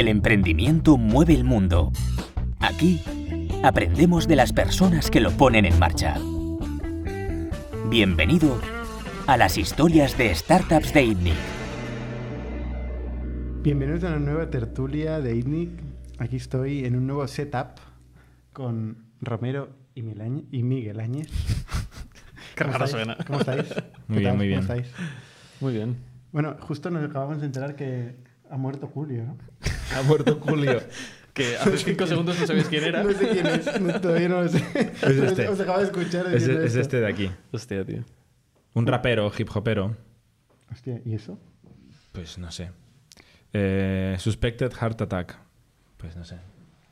El emprendimiento mueve el mundo. Aquí aprendemos de las personas que lo ponen en marcha. Bienvenido a las historias de startups de ITNIC. Bienvenidos a una nueva tertulia de ITNIC. Aquí estoy en un nuevo setup con Romero y, Miguel Áñez. Qué ¿Cómo raro estáis? suena. ¿Cómo estáis? Muy ¿Qué bien, tal? muy bien. ¿Cómo estáis? Muy bien. Bueno, justo nos acabamos de enterar que ha muerto Julio, ¿no? Ha muerto Julio. Que hace cinco segundos no sabías quién era. No sé quién es, no- todavía no lo sé. Es este. Os acabo de escuchar Es, es este de aquí. Hostia, tío. Un rapero, hip hopero. Hostia, ¿y eso? Pues no sé. Eh, suspected heart attack. Pues no sé.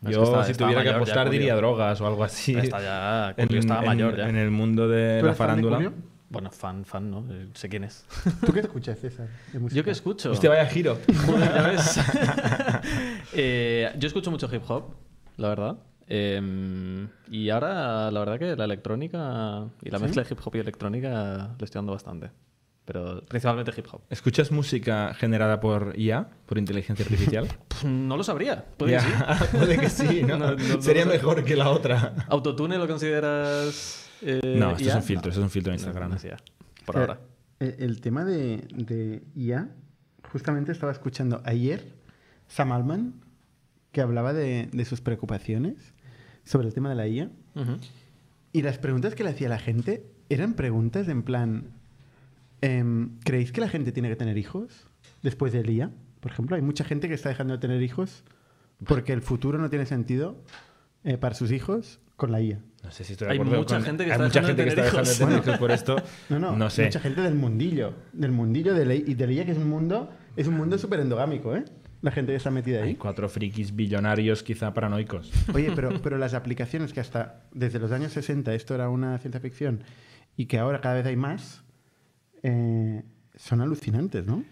Es Yo, que está- si tuviera que ya, apostar, diría drogas o algo así. Está ya. En, estaba en- mayor ya. en el mundo de ¿Tú la eres fan de farándula. Bueno, fan, fan, ¿no? Eh, Sé quién es. ¿Tú qué escuchas, César? de música? ¿Yo qué escucho? Hostia, vaya giro. Joder, ya ves. Eh, yo escucho mucho hip hop, la verdad. Eh, y ahora, la verdad que la electrónica y la ¿Sí? mezcla de hip hop y electrónica le estoy dando bastante. Pero principalmente hip hop. ¿Escuchas música generada por IA, por inteligencia artificial? No lo sabría. Puede que sí. Puede que sí, ¿no? No, no, no Sería mejor que la otra. ¿Autotune lo consideras.? Eh, No, esto es un filtro, esto es un filtro de Instagram. no por O sea, ahora. El, el tema de, de IA, justamente estaba escuchando ayer Sam Altman, que hablaba de, de sus preocupaciones sobre el tema de la IA. Y las preguntas que le hacía la gente eran preguntas en plan, em, ¿creéis que la gente tiene que tener hijos después del IA? Por ejemplo, hay mucha gente que está dejando de tener hijos porque el futuro no tiene sentido eh, para sus hijos con la IA. No sé si estoy de Hay acuerdo mucha con- gente que hay está mucha dejando gente de que está tener dejando de hijos. tener hijos por esto. No, no, No sé. mucha gente del mundillo, del mundillo de la, y de la IA, que es un mundo, es un mundo súper endogámico, ¿eh? La gente que está metida Hay ahí. cuatro frikis billonarios quizá paranoicos. Oye, pero, pero las aplicaciones que hasta desde los años 60 esto era una ciencia ficción y que ahora cada vez hay más, eh, son alucinantes, ¿no?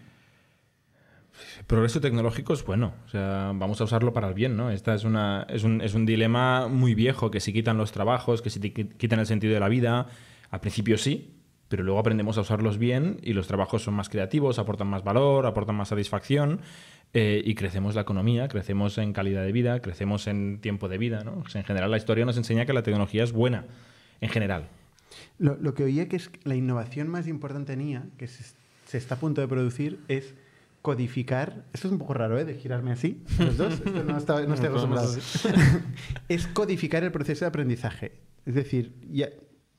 Progreso tecnológico es bueno, o sea, vamos a usarlo para el bien, ¿no? Esta es, una, es, un, es un dilema muy viejo, que si quitan los trabajos, que si quitan el sentido de la vida, al principio sí, pero luego aprendemos a usarlos bien y los trabajos son más creativos, aportan más valor, aportan más satisfacción eh, y crecemos la economía, crecemos en calidad de vida, crecemos en tiempo de vida, ¿no? Sea, en general la historia nos enseña que la tecnología es buena, en general. Lo, lo que oía que es la innovación más importante en IA, que se está a punto de producir, es codificar. Esto es un poco raro, ¿eh? De girarme así, los dos. Esto no, está, no estoy acostumbrado. es codificar el proceso de aprendizaje. Es decir, ya,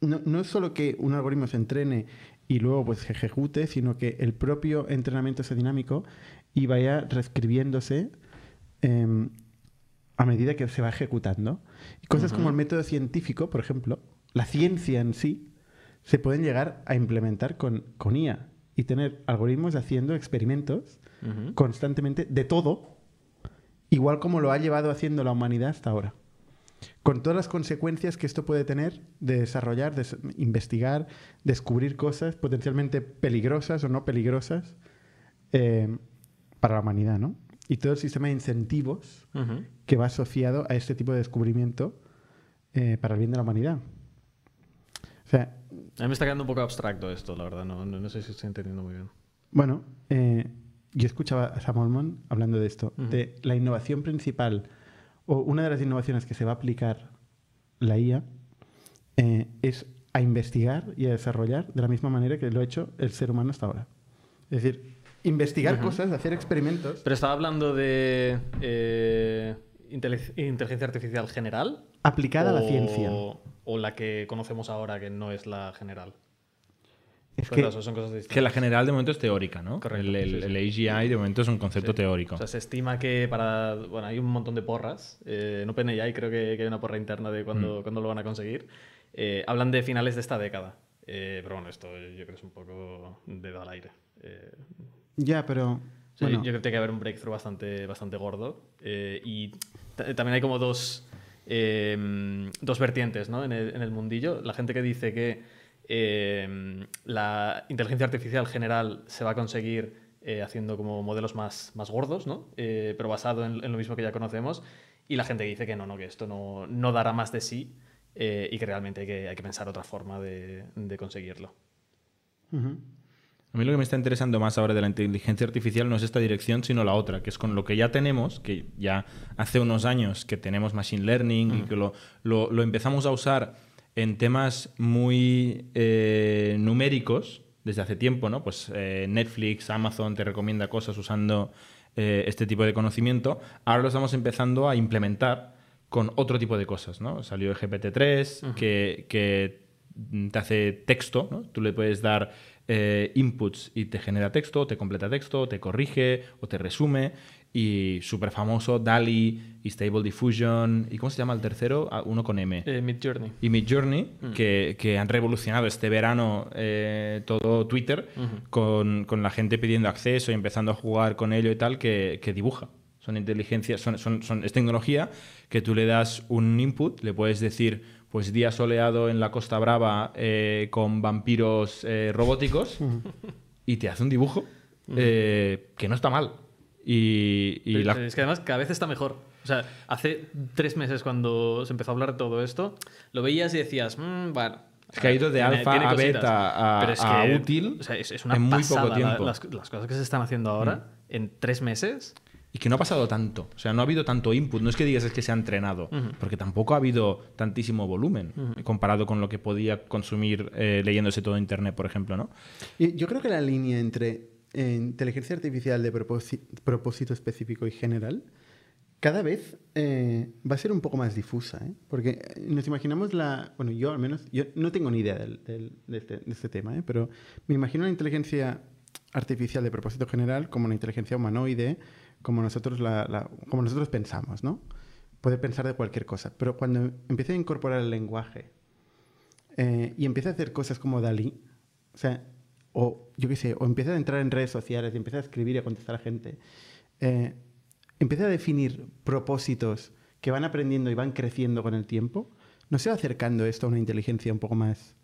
no, no es solo que un algoritmo se entrene y luego pues se ejecute, sino que el propio entrenamiento sea dinámico y vaya reescribiéndose em, a medida que se va ejecutando. Y cosas como el método científico, por ejemplo, la ciencia en sí, se pueden llegar a implementar con, con IA y tener algoritmos haciendo experimentos Constantemente de todo, igual como lo ha llevado haciendo la humanidad hasta ahora. Con todas las consecuencias que esto puede tener de desarrollar, de investigar, descubrir cosas potencialmente peligrosas o no peligrosas eh, para la humanidad, ¿no? Y todo el sistema de incentivos que va asociado a este tipo de descubrimiento eh, para el bien de la humanidad. O sea, A mí me está quedando un poco abstracto esto, la verdad. No, no, no sé si estoy entendiendo muy bien. bueno, eh, yo escuchaba a Sam Altman hablando de esto, Ujú. de la innovación principal, o una de las innovaciones que se va a aplicar la IA, eh, es a investigar y a desarrollar de la misma manera que lo ha hecho el ser humano hasta ahora. Es decir, investigar Ujú. cosas, hacer experimentos Pero estaba hablando de eh, inteligencia artificial general. aplicada a la o- ciencia. O la que conocemos ahora, que no es la general. Es Pues que, son cosas distintas. Que la general de momento es teórica, ¿no? Correcto, el, el- sí, sí. el AGI de momento es un concepto Sí. teórico. O sea, se estima que para. Bueno, hay un montón de porras. Eh, en OpenAI creo que, que hay una porra interna de Mm. cuándo, cuándo lo van a conseguir. Eh, hablan de finales de esta década. Eh, pero bueno, esto yo creo que es un poco dedo al aire. Eh, ya, pero... o sea, bueno, yo, creo que tiene que haber un breakthrough bastante, bastante gordo. Eh, y ta- también hay como dos, eh, dos vertientes ¿no? en, el, en el mundillo. La gente que dice que eh, la inteligencia artificial general se va a conseguir eh, haciendo como modelos más, más gordos, ¿no? Eh, pero basado en, en lo mismo que ya conocemos. Y la gente que dice que no, no, que esto no, no dará más de sí eh, y que realmente hay que, hay que pensar otra forma de, de conseguirlo. A mí lo que me está interesando más ahora de la inteligencia artificial no es esta dirección, sino la otra, que es con lo que ya tenemos, que ya hace unos años que tenemos machine learning y que lo, lo- lo empezamos a usar en temas muy eh, numéricos desde hace tiempo, ¿no? Pues eh, Netflix, Amazon te recomienda cosas usando eh, este tipo de conocimiento. Ahora lo estamos empezando a implementar con otro tipo de cosas, ¿no? Salió el GPT-3 que, que te hace texto, ¿no? Tú le puedes dar inputs y te genera texto, te completa texto, te corrige o te resume. Y súper famoso, DALI y Stable Diffusion. ¿Y cómo se llama el tercero? Ah, uno con M. Eh, Mid Journey. y Midjourney, que, que han revolucionado este verano eh, todo Twitter con, con la gente pidiendo acceso y empezando a jugar con ello y tal, que, que dibuja. Son inteligencia, son, son, son- es tecnología que tú le das un input, le puedes decir, pues día soleado en la Costa Brava eh, con vampiros eh, robóticos y te hace un dibujo que no está mal. Y, la- Es que además cada vez está mejor. O sea, hace tres meses cuando se empezó a hablar de todo esto, lo veías y decías, "Mm, bueno. Es que ha ido de tiene- alfa tiene a cositas". beta a- Pero es a que, útil o sea, es, es una en muy poco pasada la-. Mm. las, las cosas que se están haciendo ahora en tres meses. Y que no ha pasado tanto. O sea, no ha habido tanto input. No es que digas es que se ha entrenado. Porque tampoco ha habido tantísimo volumen comparado con lo que podía consumir eh, leyéndose todo Internet, por ejemplo, ¿no? Yo creo que la línea entre eh, inteligencia artificial de propósi- propósito específico y general cada vez eh, va a ser un poco más difusa. ¿eh? Porque eh, nos imaginamos la... Bueno, yo al menos... Yo no tengo ni idea este, de este tema, ¿eh? pero me imagino la inteligencia artificial de propósito general como una inteligencia humanoide, como nosotros, la, como nosotros pensamos, ¿no? Puede pensar de cualquier cosa. Pero cuando empieza a incorporar el lenguaje y empieza a hacer cosas como Dalí, o sea, o yo qué sé, o a entrar en redes sociales y empieza a escribir y a contestar a gente, eh, a definir propósitos que van aprendiendo y van creciendo con el tiempo, ¿no se va acercando esto a una inteligencia un poco más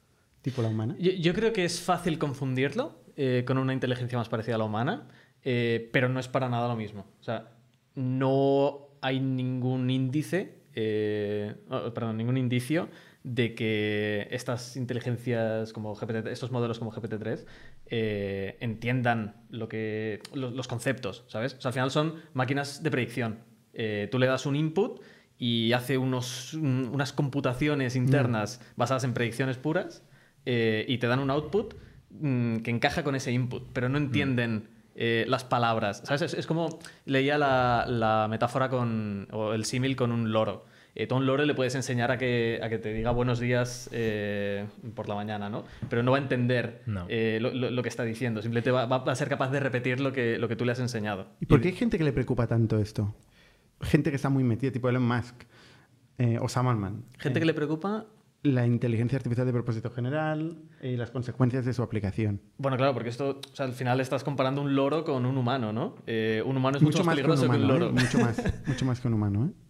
tipo la humana? Yo, creo que es fácil confundirlo eh, con una inteligencia más parecida a la humana, eh, pero no es para nada lo mismo. O sea, no hay ningún índice, eh, perdón, ningún indicio de que estas inteligencias como GPT, estos modelos como GPT-3 eh, entiendan lo que, lo- los conceptos, ¿sabes? O sea, al final son máquinas de predicción. Eh, tú le das un input y hace unos, un- unas computaciones internas basadas en predicciones puras eh, y te dan un output mm, que encaja con ese input, pero no entienden eh, las palabras. ¿Sabes? Es, es como leía la, la metáfora con, o el símil con un loro. Eh, un loro le puedes enseñar a que, a que te diga buenos días eh, por la mañana, ¿no? Pero no va a entender No. eh, lo, lo- lo que está diciendo. Simplemente va, va a ser capaz de repetir lo que, lo que tú le has enseñado. ¿Y por qué hay gente que le preocupa tanto esto? Gente que está muy metida, tipo Elon Musk eh, o Sam Altman. Gente Eh, que le preocupa La inteligencia artificial de propósito general y las consecuencias de su aplicación. Bueno, claro, porque esto, o sea, al final estás comparando un loro con un humano, ¿no? Eh, un humano es mucho, más que un peligroso que un, loro. ¿eh? Mucho más, mucho más que un humano, ¿eh?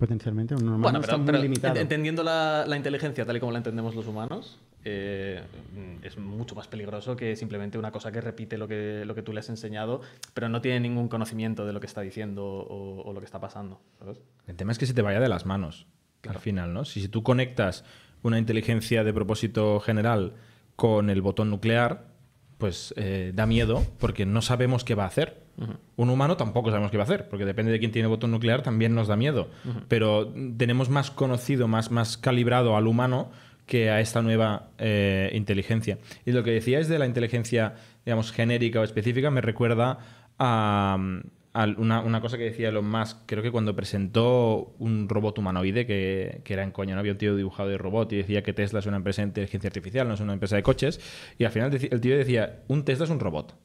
Potencialmente, un humano Bueno, está pero, muy pero limitado. ent- entendiendo la, la inteligencia tal y como la entendemos los humanos, eh, es mucho más peligroso que simplemente una cosa que repite lo que, lo que tú le has enseñado, pero no tiene ningún conocimiento de lo que está diciendo o, o lo que está pasando. ¿sabes? El tema es que se te vaya de las manos al final, ¿no? Si, si tú conectas una inteligencia de propósito general con el botón nuclear, pues eh, da miedo porque no sabemos qué va a hacer. Un humano tampoco sabemos qué va a hacer, porque depende de quién tiene botón nuclear, también nos da miedo. Pero tenemos más conocido, más, más calibrado al humano que a esta nueva eh, inteligencia. Y lo que decíais de la inteligencia, digamos, genérica o específica, me recuerda a, a una, una cosa que decía Elon Musk, creo que cuando presentó un robot humanoide, que, que era en coño, ¿no? había un tío dibujado de robot y decía que Tesla es una empresa de inteligencia artificial, no es una empresa de coches, y al final el tío decía, un Tesla es un robot,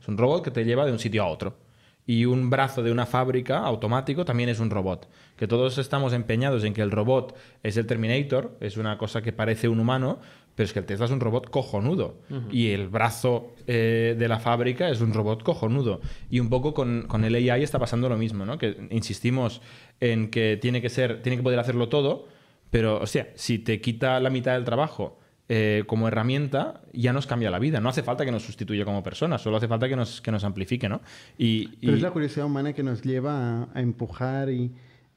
es un robot que te lleva de un sitio a otro. Y un brazo de una fábrica automático también es un robot. Que todos estamos empeñados en que el robot es el Terminator, es una cosa que parece un humano, pero es que el Tesla es un robot cojonudo. Y el brazo eh, de la fábrica es un robot cojonudo. Y un poco con, con el AI está pasando lo mismo, ¿no? Que insistimos en que tiene que ser, tiene que poder hacerlo todo, pero, hostia, si te quita la mitad del trabajo eh, como herramienta, ya nos cambia la vida. No hace falta que nos sustituya como personas, solo hace falta que nos, que nos amplifique, ¿no? Y, Pero y- es la curiosidad humana que nos lleva a, a empujar y,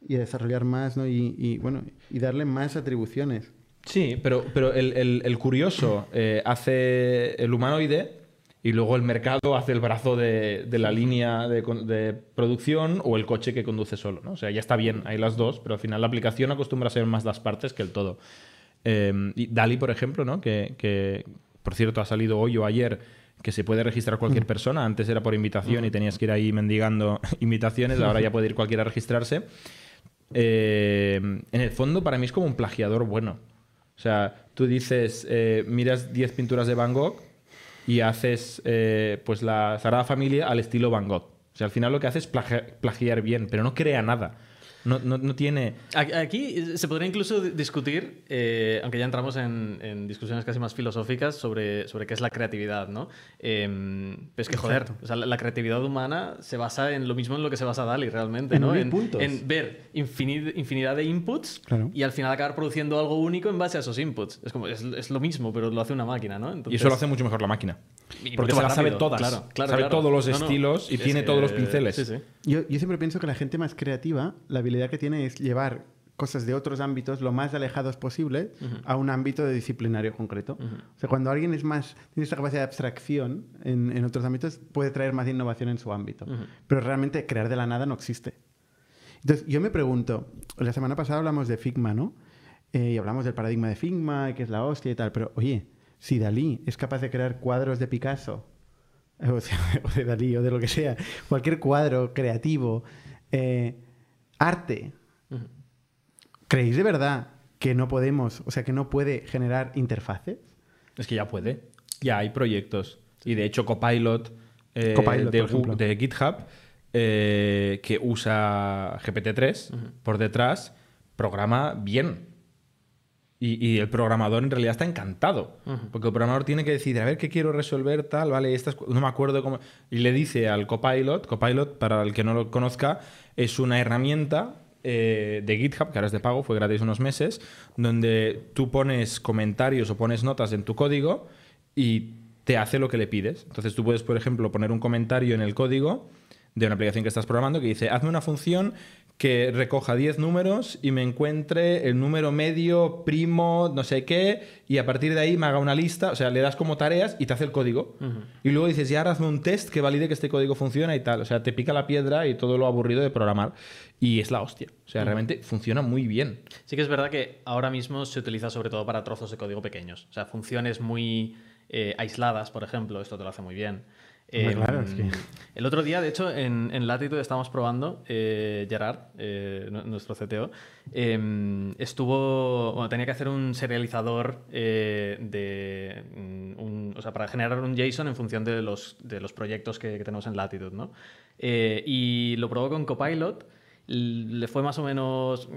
y a desarrollar más, ¿no? Y, y, bueno, y darle más atribuciones. Sí, pero, pero el, el- el curioso eh, hace el humanoide y luego el mercado hace el brazo de, de la línea de, de producción o el coche que conduce solo. ¿no? O sea, ya está bien, hay las dos, pero al final la aplicación acostumbra a ser más las partes que el todo. Eh, y Dali, por ejemplo, ¿no? que, que, por cierto ha salido hoy o ayer que se puede registrar cualquier persona. Antes era por invitación y tenías que ir ahí mendigando invitaciones, ahora ya puede ir cualquiera a registrarse. Eh, en el fondo, para mí es como un plagiador bueno. O sea, tú dices, eh, miras 10 pinturas de Van Gogh y haces eh, pues la Sagrada Familia al estilo Van Gogh. O sea, al final lo que hace es plagia- plagiar bien, pero no crea nada. No, no- no tiene... Aquí se podría incluso di- discutir, eh, aunque ya entramos en, en discusiones casi más filosóficas sobre, sobre qué es la creatividad, ¿no? Eh, pero es que, joder, o sea, la, la creatividad humana se basa en lo mismo en lo que se basa Dali realmente, En ¿no? En, en ver infinid- infinidad de inputs Claro. y al final acabar produciendo algo único en base a esos inputs. Es como, es, es lo mismo, pero lo hace una máquina, ¿no? Y eso lo hace mucho mejor la máquina. Y Porque se las sabe todas. Claro, claro, sabe claro. todos los No, no, estilos y es tiene todos los pinceles. Sí, sí. Yo, yo siempre pienso que la gente más creativa, la habilidad que tiene es llevar cosas de otros ámbitos lo más alejados posible a un ámbito de disciplinario concreto. O sea, cuando alguien es más, tiene esta capacidad de abstracción en, en otros ámbitos, puede traer más innovación en su ámbito. Pero realmente crear de la nada no existe. Entonces, yo me pregunto, la semana pasada hablamos de Figma, ¿no? Eh, y hablamos del paradigma de Figma, que es la hostia y tal, pero oye, si Dalí es capaz de crear cuadros de Picasso, o, sea, o de Dalí o de lo que sea, cualquier cuadro creativo, eh, arte, ¿creéis de verdad que no podemos, o sea, que no puede generar interfaces? Es que ya puede. Ya hay proyectos. Y de hecho, Copilot, eh, Copilot, de GitHub, eh, que usa GPT-3 por detrás, programa bien. Y, y el programador en realidad está encantado. Porque el programador tiene que decir, a ver qué quiero resolver, tal, vale, estas, no me acuerdo cómo. Y le dice al Copilot, Copilot, para el que no lo conozca, es una herramienta eh, de GitHub, que ahora es de pago, fue gratis unos meses, donde tú pones comentarios o pones notas en tu código y te hace lo que le pides. Entonces tú puedes, por ejemplo, poner un comentario en el código de una aplicación que estás programando que dice, hazme una función que recoja 10 números y me encuentre el número medio, primo, no sé qué, y a partir de ahí me haga una lista, o sea, le das como tareas y te hace el código. Y luego dices, y ahora hazme un test que valide que este código funciona y tal. O sea, te pica la piedra y todo lo aburrido de programar. Y es la hostia. O sea, realmente funciona muy bien. Sí que es verdad que ahora mismo se utiliza sobre todo para trozos de código pequeños. O sea, funciones muy eh, aisladas, por ejemplo, esto te lo hace muy bien. Eh, claro, es que- El otro día, de hecho, en, en Latitude estábamos probando, eh, Gerard, eh, nu- nuestro CTO, eh, estuvo, bueno, tenía que hacer un serializador eh, de, mm, un- o sea, para generar un JSON en función de los, de los proyectos que, que tenemos en Latitude, ¿no? Y lo probó con Copilot, le fue más o menos,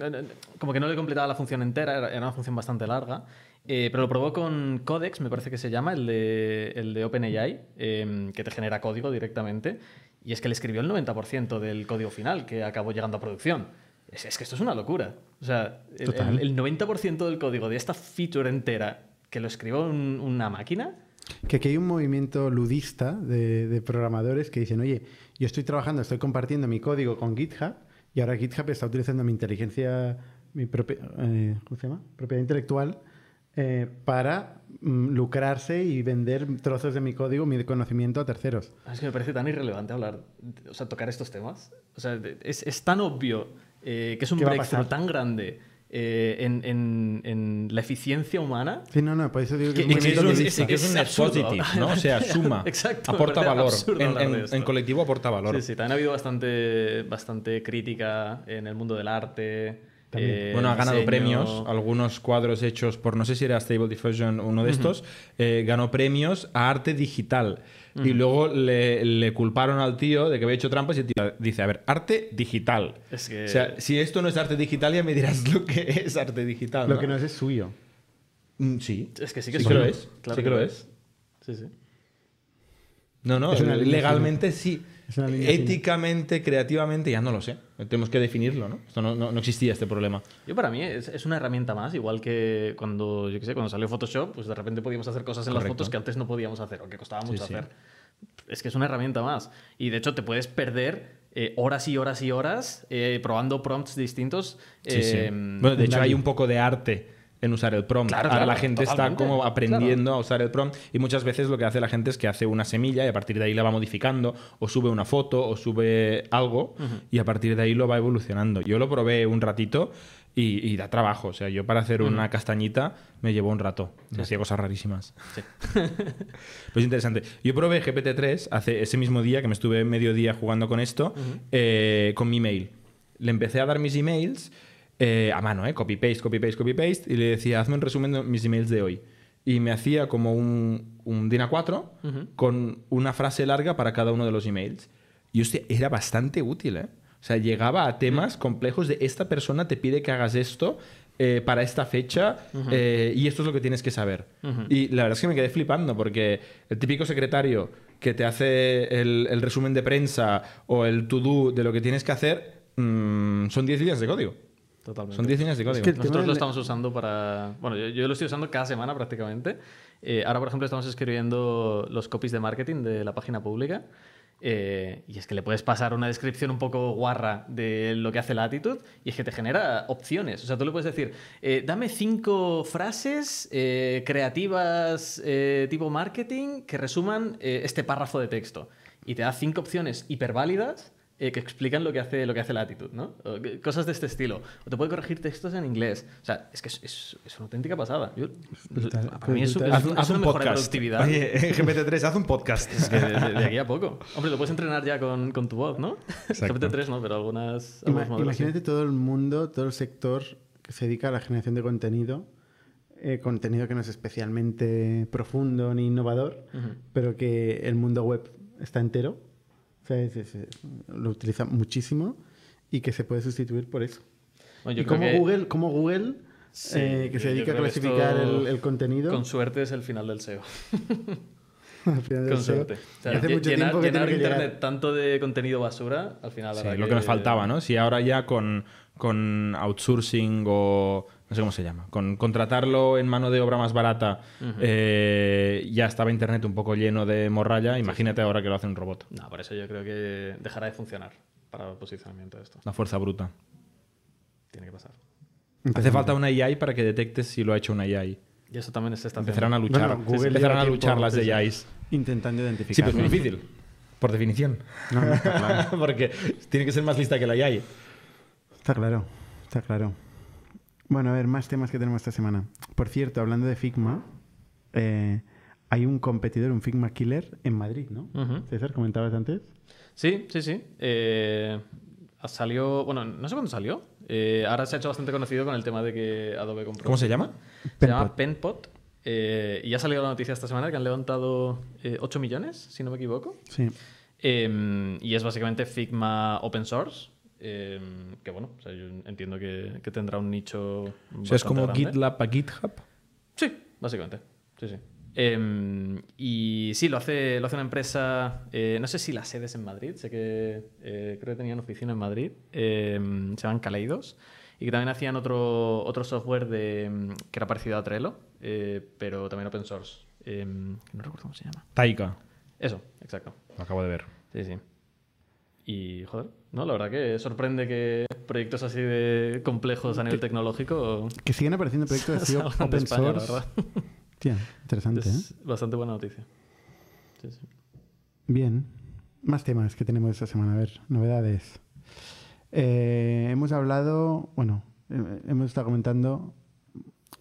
como que no le completaba la función entera, era era una función bastante larga, eh, pero lo probó con Codex, me parece que se llama, el de, el de OpenAI, eh, que te genera código directamente. Y es que le escribió el 90% del código final que acabó llegando a producción. Es, es que esto es una locura. O sea, el, Total. el- el 90% del código de esta feature entera que lo escribió un- una máquina, Que aquí hay un movimiento ludista de, de programadores que dicen, oye, yo estoy trabajando, estoy compartiendo mi código con GitHub y ahora GitHub está utilizando mi inteligencia, mi propia, eh, ¿cómo se llama? propiedad intelectual eh, para mm, lucrarse y vender trozos de mi código, mi conocimiento a terceros. es que me parece tan irrelevante hablar, o sea, tocar estos temas. O sea, es, es tan obvio eh, que es un ¿Qué va a breakthrough tan grande eh, en, en- en la eficiencia humana Sí, no, no, por eso digo que, Que- es que un es es- ludista. que es un net positive, ¿no? O sea, suma. Exacto, aporta valor. En, en colectivo aporta valor. Sí, sí, también ha habido bastante, bastante crítica en el mundo del arte. Eh, Bueno, ha ganado diseño. premios, algunos cuadros hechos por, no sé si era Stable Diffusion uno de estos, eh, ganó premios a arte digital. Y luego le, le culparon al tío de que había hecho trampas y el tío dice, a ver, arte digital. Es que- O sea, si esto no es arte digital ya me dirás lo que es arte digital. Lo ¿no? que no es es suyo. Mm, Sí. Es que sí que Sí que lo es. Claro sí que lo es. Sí, sí. No, no, Es una línea legalmente sí. Es una línea fina. Éticamente, creativamente, ya no lo sé. Tenemos que definirlo, ¿no? Esto no, no- no existía este problema. Yo para mí es, es una herramienta más, igual que cuando, yo qué sé, cuando salió Photoshop, pues de repente podíamos hacer cosas en las Correcto. fotos que antes no podíamos hacer o que costaba Sí, mucho sí. hacer. Es que es una herramienta más. Y de hecho te puedes perder eh, horas y horas y horas eh, probando prompts distintos. Sí, sí. eh, Bueno, de hecho, hay un poco de arte en usar el prompt. Claro, Ahora claro, la gente está como aprendiendo a usar el prompt y muchas veces lo que hace la gente es que hace una semilla y a partir de ahí la va modificando o sube una foto o sube algo y a partir de ahí lo va evolucionando. Yo lo probé un ratito y, y da trabajo. O sea, yo para hacer una castañita me llevó un rato. Hacía cosas rarísimas. Pero es interesante. Yo probé GPT-3 hace ese mismo día que me estuve medio día jugando con esto eh, con mi mail. Le empecé a dar mis emails eh, a mano, ¿eh? Copy-paste, copy-paste, copy-paste. Y le decía, hazme un resumen de mis emails de hoy. Y me hacía como un, un DIN A4 con una frase larga para cada uno de los emails. Y hostia, era bastante útil, ¿eh? O sea, llegaba a temas complejos de esta persona te pide que hagas esto eh, para esta fecha eh, y esto es lo que tienes que saber. Y la verdad es que me quedé flipando porque el típico secretario que te hace el, el resumen de prensa o el to-do de lo que tienes que hacer mm, son 10 líneas de código. Totalmente. Son 10 líneas de código. que el tema Nosotros lo estamos usando para... Bueno, yo, yo lo estoy usando cada semana prácticamente. Eh, ahora, por ejemplo, estamos escribiendo los copies de marketing de la página pública. Eh, y es que le puedes pasar una descripción un poco guarra de lo que hace Latitude y es que te genera opciones. O sea, tú le puedes decir, eh, dame cinco frases eh, creativas eh, tipo marketing que resuman eh, este párrafo de texto. Y te da cinco opciones hiperválidas eh, que explican lo que hace lo que hace Latitude, ¿no? O que- cosas de este estilo. O te puede corregir textos en inglés. O sea, es que es, es- es una auténtica pasada. Yo- brutal, para mí es, brutal. es- Haz, es haz una un mejora de podcast. productividad. Oye, GPT-3, haz un podcast. Es que de, de- de aquí a poco. Hombre, lo puedes entrenar ya con, con tu voz, ¿no? Exacto. GPT-3 no, pero algunas, Ima- sí. imagínate todo el mundo, todo el sector que se dedica a la generación de contenido, eh, contenido que no es especialmente profundo ni innovador, pero que el mundo web está entero, sea, es- es- lo utiliza muchísimo y que se puede sustituir por eso. Bueno, yo y como que Google, como Google Sí, eh, que se dedica a que clasificar el, el contenido, Con suerte es el final del SEO. al final del Con SEO, suerte. O sea, y hace lle- mucho llenar tiempo que llenar que internet llegar. tanto de contenido basura, al final... Sí, lo que nos faltaba, ¿no? Si ahora ya con, con outsourcing o no sé cómo se llama, con contratarlo en mano de obra más barata, eh, ya estaba Internet un poco lleno de morralla, imagínate ahora que lo hace un robot. No, por eso yo creo que dejará de funcionar para el posicionamiento de esto. La fuerza bruta. Tiene que pasar. Hace falta una AI para que detectes si lo ha hecho una AI. Y eso también se está. Empezarán a luchar. Bueno, Google empezarán a luchar las de. AIs. intentando identificar. Sí, pero es muy difícil. Por definición. No, no, está claro. Porque tiene que ser más lista que la AI. Está claro, está claro. Bueno, a ver, más temas que tenemos esta semana. Por cierto, hablando de Figma, eh, hay un competidor, un Figma Killer en Madrid, ¿no? César, comentabas antes. Sí, sí, sí. Eh, salió, bueno, no sé cuándo salió. Eh, ahora se ha hecho bastante conocido con el tema de que Adobe compró. ¿Cómo se llama? Se llama Penpot. eh, y ya ha salido la noticia esta semana que han levantado eh, 8 millones, si no me equivoco. Sí. Eh, y es básicamente Figma open source. Eh, que bueno, o sea, yo entiendo que, que tendrá un nicho. O sea, es como grande. GitLab a GitHub. Sí, básicamente. Sí, sí. Em, y sí, lo hace, lo hace una empresa, eh, no sé si la sede es en Madrid, sé que eh, creo que tenían oficina en Madrid, em, se llaman Kaleidos, y que también hacían otro, otro software de, em, que era parecido a Trello, eh, pero también open source. Em, no recuerdo cómo se llama. Taika. Eso, exacto. Lo acabo de ver. Sí, sí. Y, joder, no, la verdad que sorprende que proyectos así de complejos a nivel tecnológico Que siguen apareciendo proyectos así de open la source. verdad. Tía, interesante, ¿eh? Es bastante buena noticia. Sí, sí. Bien. Más temas que tenemos esta semana. A ver, novedades. Eh, hemos hablado, bueno, eh, hemos estado comentando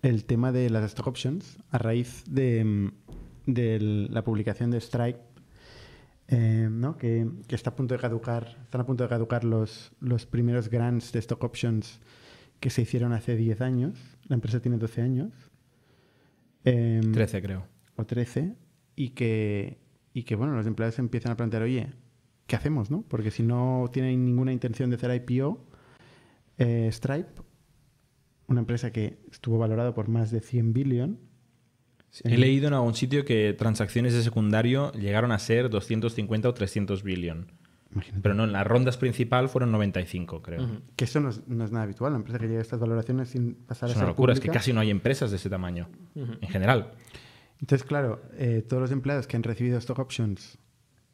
el tema de las stock options a raíz de, mm, de la publicación de Stripe, eh, ¿no? que, que está a punto de caducar, están a punto de caducar los, los primeros grants de stock options que se hicieron hace 10 años. La empresa tiene 12 años. Em, 13, creo. o 13 y que, y que bueno, los empleados empiezan a plantear, oye, ¿qué hacemos? No? Porque si no tienen ninguna intención de hacer IPO, eh, Stripe, una empresa que estuvo valorada por más de 100 billion, He leído en algún sitio que transacciones de secundario llegaron a ser 250 o 300 billion. imagínate, Pero no, en las rondas principal fueron 95, creo. que eso no es, no es nada habitual, la empresa que llega a estas valoraciones sin pasar Es a una ser locura, es que casi no hay empresas de ese tamaño, en general. Entonces, claro, eh, todos los empleados que han recibido stock options,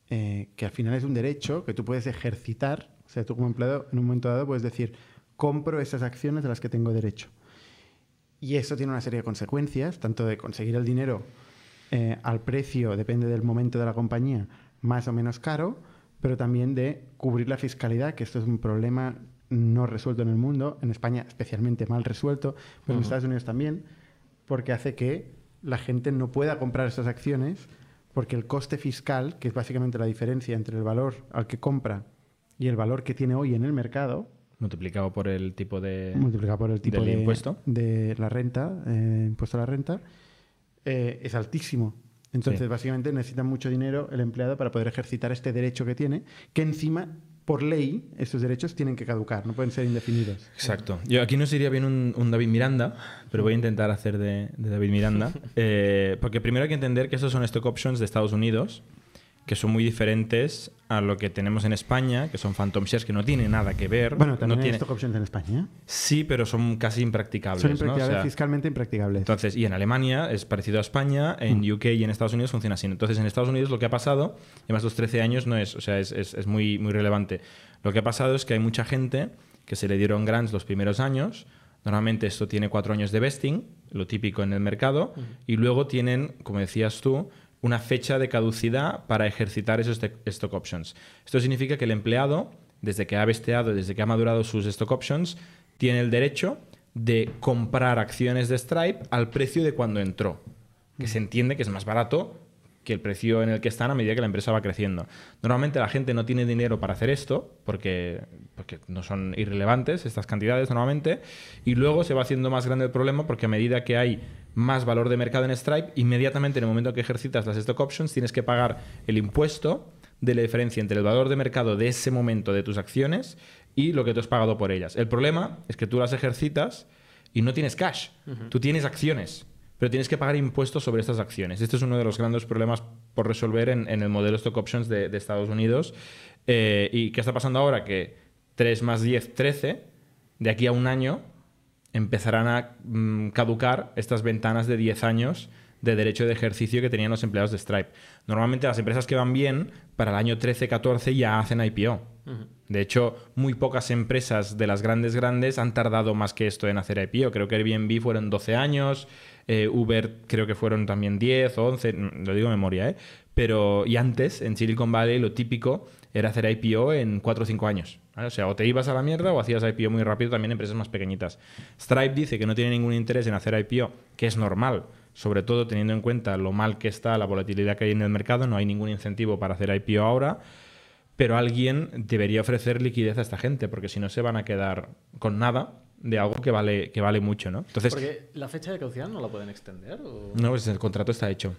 eh, que al final es un derecho que tú puedes ejercitar, o sea, tú como empleado en un momento dado puedes decir, compro esas acciones a las que tengo derecho. Y eso tiene una serie de consecuencias, tanto de conseguir el dinero eh, al precio, depende del momento de la compañía, más o menos caro, pero también de cubrir la fiscalidad, que esto es un problema no resuelto en el mundo, en España especialmente mal resuelto, pero en Estados Unidos también, porque hace que la gente no pueda comprar esas acciones, porque el coste fiscal, que es básicamente la diferencia entre el valor al que compra y el valor que tiene hoy en el mercado, Multiplicado por el tipo de. multiplicado por el tipo de impuesto. de la renta, eh, impuesto a la renta, eh, es altísimo. Entonces, Sí. básicamente necesita mucho dinero el empleado para poder ejercitar este derecho que tiene, que encima, por ley, estos derechos tienen que caducar, no pueden ser indefinidos. Exacto. Yo aquí nos iría bien un, un David Miranda, pero voy a intentar hacer de, de David Miranda. Eh, porque primero hay que entender que estos son stock options de Estados Unidos, que son muy diferentes a lo que tenemos en España, que son phantom shares, que no tienen nada que ver. Bueno, también no hay tiene- stock options en España. Sí, pero son casi impracticables. Son ¿no? O impracticables, sea, fiscalmente impracticables. Entonces, y en Alemania es parecido a España, en Mm. UK y en Estados Unidos funciona así. Entonces, en Estados Unidos lo que ha pasado, además los 13 años no es, o sea, es, es- es muy, muy relevante. Lo que ha pasado es que hay mucha gente que se le dieron grants los primeros años. Normalmente esto tiene cuatro años de vesting, lo típico en el mercado, y luego tienen, como decías tú, una fecha de caducidad para ejercitar esos stock options. Esto significa que el empleado, desde que ha vesteado, desde que ha madurado sus stock options, tiene el derecho de comprar acciones de Stripe al precio de cuando entró, que se entiende que es más barato que el precio en el que están a medida que la empresa va creciendo. Normalmente la gente no tiene dinero para hacer esto porque, porque no son irrelevantes estas cantidades normalmente y luego se va haciendo más grande el problema porque a medida que hay más valor de mercado en Stripe, inmediatamente en el momento que ejercitas las stock options tienes que pagar el impuesto de la diferencia entre el valor de mercado de ese momento de tus acciones y lo que tú has pagado por ellas. El problema es que tú las ejercitas y no tienes cash, tú tienes acciones, pero tienes que pagar impuestos sobre estas acciones. Este es uno de los grandes problemas por resolver en, en el modelo stock options de, de Estados Unidos. Eh, ¿Y qué está pasando ahora? Que 3 más 10, 13, de aquí a un año empezarán a mm, caducar estas ventanas de 10 años de derecho de ejercicio que tenían los empleados de Stripe. Normalmente las empresas que van bien, para el año 13-14 ya hacen IPO. De hecho, muy pocas empresas de las grandes grandes han tardado más que esto en hacer IPO. Creo que Airbnb fueron 12 años, eh, Uber creo que fueron también 10 o 11, mm, lo digo memoria, ¿eh? Pero, y antes, en Silicon Valley, lo típico era hacer IPO en 4 o 5 años. O sea, o te ibas a la mierda o hacías IPO muy rápido también en empresas más pequeñitas. Stripe dice que no tiene ningún interés en hacer IPO, que es normal, sobre todo teniendo en cuenta lo mal que está la volatilidad que hay en el mercado, no hay ningún incentivo para hacer IPO ahora, pero alguien debería ofrecer liquidez a esta gente, porque si no se van a quedar con nada de algo que vale, que vale mucho, ¿no? Entonces, Porque la fecha de caducidad no la pueden extender. ¿o? no, pues el contrato está hecho.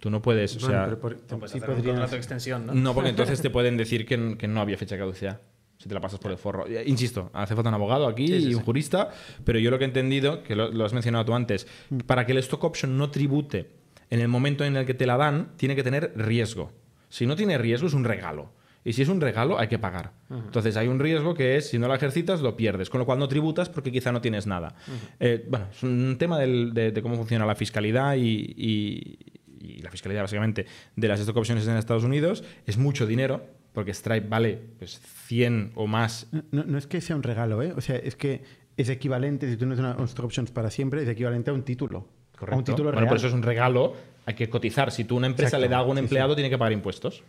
Tú no puedes, o Bueno, sea... pero por- No puedes sí hacer un podrías- contrato de extensión, ¿no? No, porque entonces te pueden decir que, que no había fecha de caducidad. Si te la pasas por el forro. Eh, Insisto, hace falta un abogado aquí Sí, sí, y un sí. jurista, pero yo lo que he entendido, que lo, lo has mencionado tú antes, para que el stock option no tribute en el momento en el que te la dan, tiene que tener riesgo. Si no tiene riesgo, es un regalo. Y si es un regalo, hay que pagar. Entonces hay un riesgo que es, si no la ejercitas, lo pierdes. Con lo cual no tributas porque quizá no tienes nada. Eh, bueno, es un tema del- de, de cómo funciona la fiscalidad y, y- y la fiscalidad básicamente de las stock options en Estados Unidos. Es mucho dinero, porque Stripe vale pues, 100 o más. No, no es que sea un regalo, ¿eh? O sea, es que es equivalente, si tú no tienes una stock options para siempre, es equivalente a un título. A un título bueno, real. por eso es un regalo, hay que cotizar. Si tú una empresa Exacto, le da a algún sí, sí. empleado, tiene que pagar impuestos.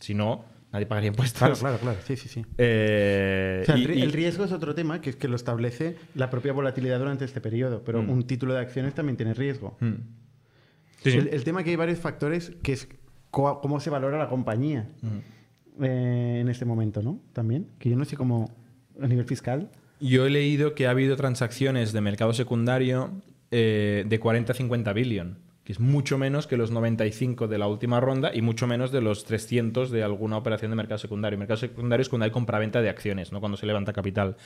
Si no, nadie pagaría impuestos. Claro, claro, claro. Sí, sí, sí. Eh, O sea, el, y- riesgo es otro tema, que es que lo establece la propia volatilidad durante este periodo, pero Mm. un título de acciones también tiene riesgo. Mm. Sí, sí. El, el tema que hay varios factores, que es cómo se valora la compañía eh, en este momento, ¿no? También, que yo no sé cómo a nivel fiscal. Yo he leído que ha habido transacciones de mercado secundario eh, de 40 a 50 billion, que es mucho menos que los 95 de la última ronda y mucho menos de los 300 de alguna operación de mercado secundario. Mercado secundario es cuando hay compraventa de acciones, no cuando se levanta capital.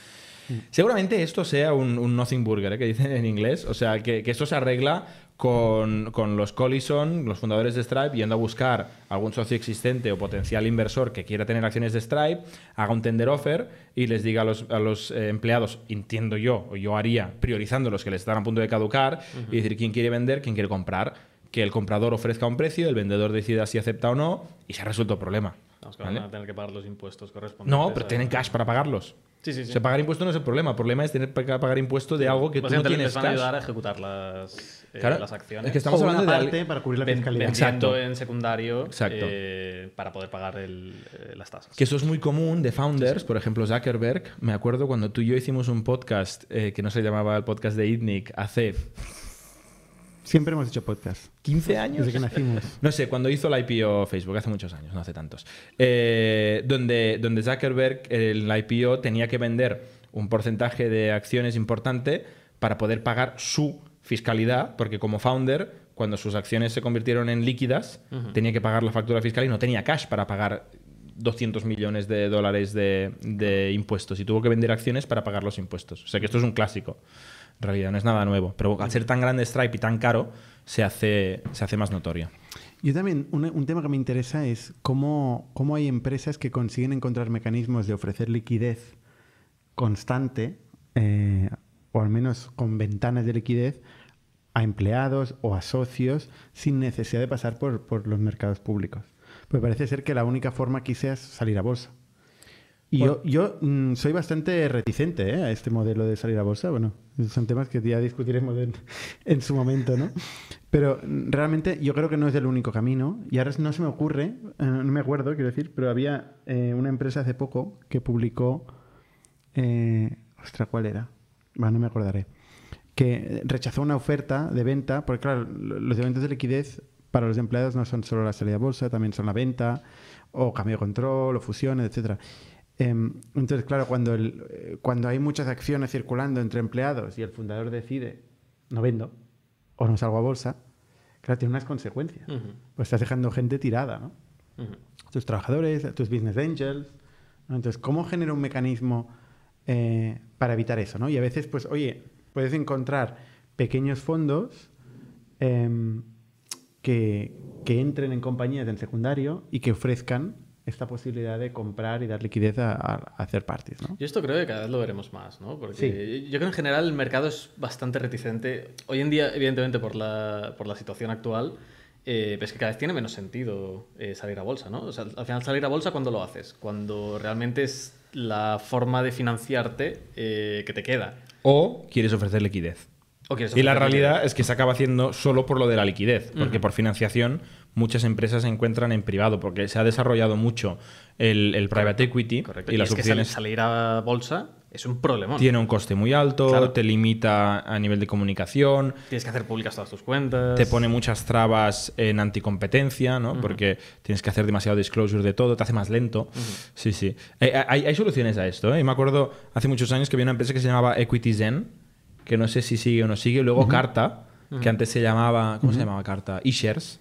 Seguramente esto sea un, un nothing burger, ¿eh? que dicen en inglés. O sea, que, que esto se arregla con, con los Collison, los fundadores de Stripe, yendo a buscar algún socio existente o potencial inversor que quiera tener acciones de Stripe, haga un tender offer y les diga a los, a los eh, empleados, entiendo yo, o yo haría, priorizando los que les están a punto de caducar, y decir quién quiere vender, quién quiere comprar. Que el comprador ofrezca un precio, el vendedor decida si acepta o no, y se ha resuelto el problema. Vamos, que ¿vale? van a tener que pagar los impuestos correspondientes. No, pero a- tienen cash para pagarlos. Sí, sí, sí. O sea, pagar impuestos no es el problema. El problema es tener que pagar impuesto de algo que tú no tienes les van a cash. ayudar a ejecutar las, eh, Claro, las acciones. es que estamos O una hablando de parte para cubrir la Ven- fiscalidad. vendiendo Exacto. en secundario Exacto. eh, para poder pagar el, eh, las tasas. Que eso es muy común de founders, por ejemplo Zuckerberg. Me acuerdo cuando tú y yo hicimos un podcast eh, que no se llamaba el podcast de ITNIC hace Siempre hemos hecho podcast. 15 años. Desde que nacimos. No sé, cuando hizo la IPO Facebook, hace muchos años, no hace tantos. Eh, donde, donde Zuckerberg, el IPO, tenía que vender un porcentaje de acciones importante para poder pagar su fiscalidad, porque como founder, cuando sus acciones se convirtieron en líquidas, tenía que pagar la factura fiscal y no tenía cash para pagar 200 millones de dólares de, de impuestos y tuvo que vender acciones para pagar los impuestos. O sea que esto es un clásico. En realidad no es nada nuevo, pero al ser tan grande Stripe y tan caro, se hace, se hace más notorio. Yo también, una- un tema que me interesa es cómo, cómo hay empresas que consiguen encontrar mecanismos de ofrecer liquidez constante, eh, al menos con ventanas de liquidez, a empleados o a socios sin necesidad de pasar por, por los mercados públicos. Pues parece ser que la única forma quizás es salir a bolsa. Y yo, yo mm, soy bastante reticente ¿eh? a este modelo de salir a bolsa. Bueno, son temas que ya discutiremos en, en su momento, ¿no? Pero realmente yo creo que no es el único camino. Y ahora no se me ocurre, eh, no me acuerdo, quiero decir, pero había eh, una empresa hace poco que publicó. Ostras, ¿cuál era? Bueno, no me acordaré. Que rechazó una oferta de venta, porque claro, lo- los eventos de liquidez para los empleados no son solo la salida a bolsa, también son la venta, o cambio de control, o fusiones, etcétera. Em, entonces, claro, cuando, el- eh, cuando hay muchas acciones circulando entre empleados y el fundador decide, no vendo, o no salgo a bolsa, claro, tiene unas consecuencias. Ujú, Pues estás dejando gente tirada, ¿no? ujú. tus trabajadores, tus business angels. ¿no? Entonces, ¿cómo genera un mecanismo eh, para evitar eso? ¿no? Y a veces, pues, oye, puedes encontrar pequeños fondos em, que, que entren en compañías en secundario y que ofrezcan esta posibilidad de comprar y dar liquidez a, hacer parties, ¿no? Yo esto creo que cada vez lo veremos más, ¿no? Porque Sí. yo creo que en general el mercado es bastante reticente. Hoy en día, evidentemente, por la, por la situación actual, eh, ves que cada vez tiene menos sentido eh, salir a bolsa, ¿no? O sea, al final salir a bolsa, ¿cuándo lo haces? Cuando realmente es la forma de financiarte eh, que te queda. O quieres ofrecer liquidez. O quieres Y la realidad liquidez. es que se acaba haciendo solo por lo de la liquidez, porque por financiación muchas empresas se encuentran en privado, porque se ha desarrollado mucho el, el private equity Correcto. y, Y, las es que opciones salir a bolsa es un problemón. tiene un coste muy alto, Claro. te limita a nivel de comunicación, Tienes que hacer públicas todas tus cuentas. te pone muchas trabas en anticompetencia, ¿no? Porque tienes que hacer demasiado disclosure de todo, te hace más lento. Sí, sí. Eh, hay, hay soluciones a esto, ¿eh? Y me acuerdo hace muchos años que había una empresa que se llamaba Equity Zen, que no sé si sigue o no sigue. Luego Carta, que antes se llamaba, ¿cómo se llamaba Carta? eShares.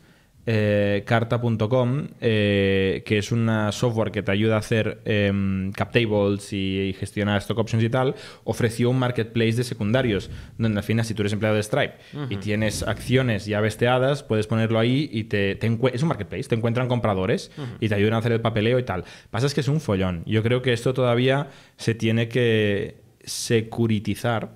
Eh, carta.com, eh, que es una software que te ayuda a hacer em, cap tables y, y gestionar stock options y tal, ofreció un marketplace de secundarios, donde al final, si tú eres empleado de Stripe y tienes acciones ya besteadas, puedes ponerlo ahí y te, te es un marketplace, te encuentran compradores y te ayudan a hacer el papeleo y tal. Pasa es que es un follón. Yo creo que esto todavía se tiene que securitizar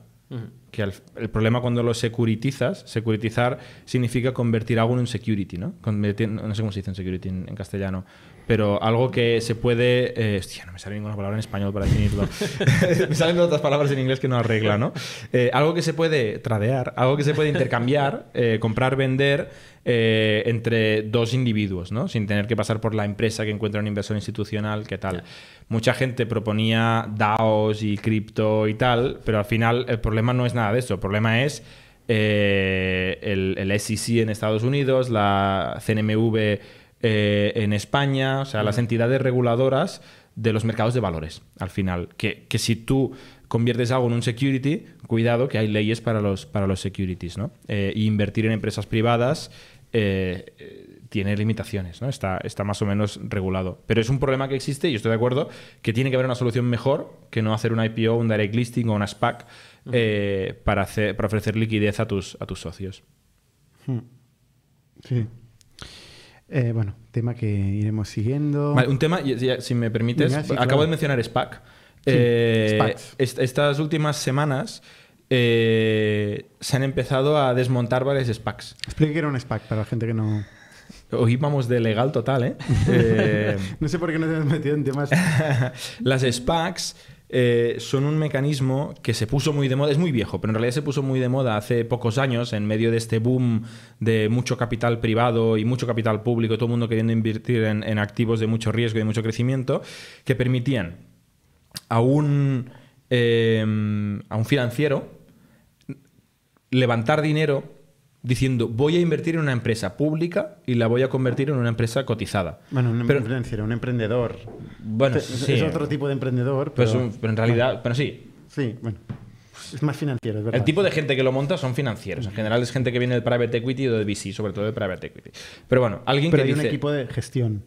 que el problema cuando lo securitizas, securitizar significa convertir algo en security, ¿no? Convertir- no sé cómo se dice en security en castellano, pero algo que se puede... eh, hostia, no me sale ninguna palabra en español para definirlo. me salen otras palabras en inglés que no arregla, ¿no? Eh, algo que se puede tradear, algo que se puede intercambiar, eh, comprar, vender entre dos individuos, ¿no? Sin tener que pasar por la empresa que encuentra un inversor institucional, ¿qué tal? Mucha gente proponía DAOs y cripto y tal, pero al final el problema no es nada de eso. El problema es el, el SEC en Estados Unidos, la CNMV eh, en España, o sea, las entidades reguladoras de los mercados de valores, al final. Que, que si tú conviertes algo en un security, cuidado que hay leyes para los, para los securities, ¿no? Eh, y invertir en empresas privadas eh, tiene limitaciones, ¿no? Está, está más o menos regulado. Pero es un problema que existe y yo estoy de acuerdo que tiene que haber una solución mejor que no hacer un IPO, un direct listing o una SPAC eh, para, hacer, para ofrecer liquidez a tus, a tus socios. Sí. Eh, bueno, tema que iremos siguiendo. Vale, un tema, si me permites, Venga, sí, acabo claro. de mencionar SPAC. Sí, Eh, est- estas últimas semanas eh, se han empezado a desmontar varias SPACs. Explique que era un SPAC para la gente que no... Hoy vamos de legal total, ¿eh? Eh, No sé por qué nos hemos metido en temas... las SPACs eh, son un mecanismo que se puso muy de moda, es muy viejo, pero en realidad se puso muy de moda hace pocos años en medio de este boom de mucho capital privado y mucho capital público, todo el mundo queriendo invertir en, activos de mucho riesgo y de mucho crecimiento, que permitían a un, eh, a un financiero levantar dinero diciendo voy a invertir en una empresa pública y la voy a convertir en una empresa cotizada. Bueno, un Pero- un emprendedor. Bueno, es, sí. es otro tipo de emprendedor, Pues pero, un- pero en realidad, pero sí, sí, bueno, es más financiero, es verdad. El tipo de gente que lo monta son financieros. En general es gente que viene del private equity o de VC, sobre todo de private equity. Pero bueno, alguien pero que hay dice un equipo de gestión.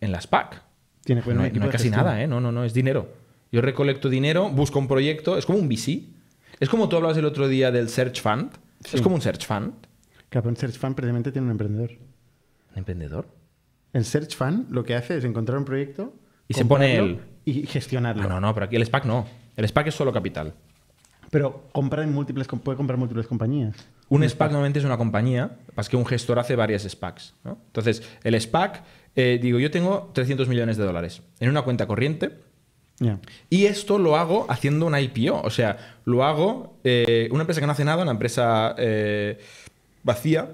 en las PAC. Tiene que haber No, un hay- equipo no hay de casi gestión. nada, ¿eh? No, no, no, es dinero. Yo recolecto dinero, busco un proyecto, es como un VC. Es como tú hablabas el otro día del Search Fund. Sí. Es como un Search Fund. Claro, un Search Fund precisamente tiene un emprendedor. ¿Un emprendedor? El Search Fund lo que hace es encontrar un proyecto Y se pone comprarlo él. y gestionarlo. Ah, no, no, pero aquí el SPAC no. El SPAC es solo capital. Pero compra en múltiples, puede comprar múltiples compañías. Un SPAC normalmente es una compañía, pasa que un gestor hace varias SPACs. ¿no? Entonces, el SPAC, eh, digo, yo tengo 300 millones de dólares en una cuenta corriente Y esto lo hago haciendo una IPO. O sea, lo hago eh, una empresa que no hace nada, una empresa eh, vacía.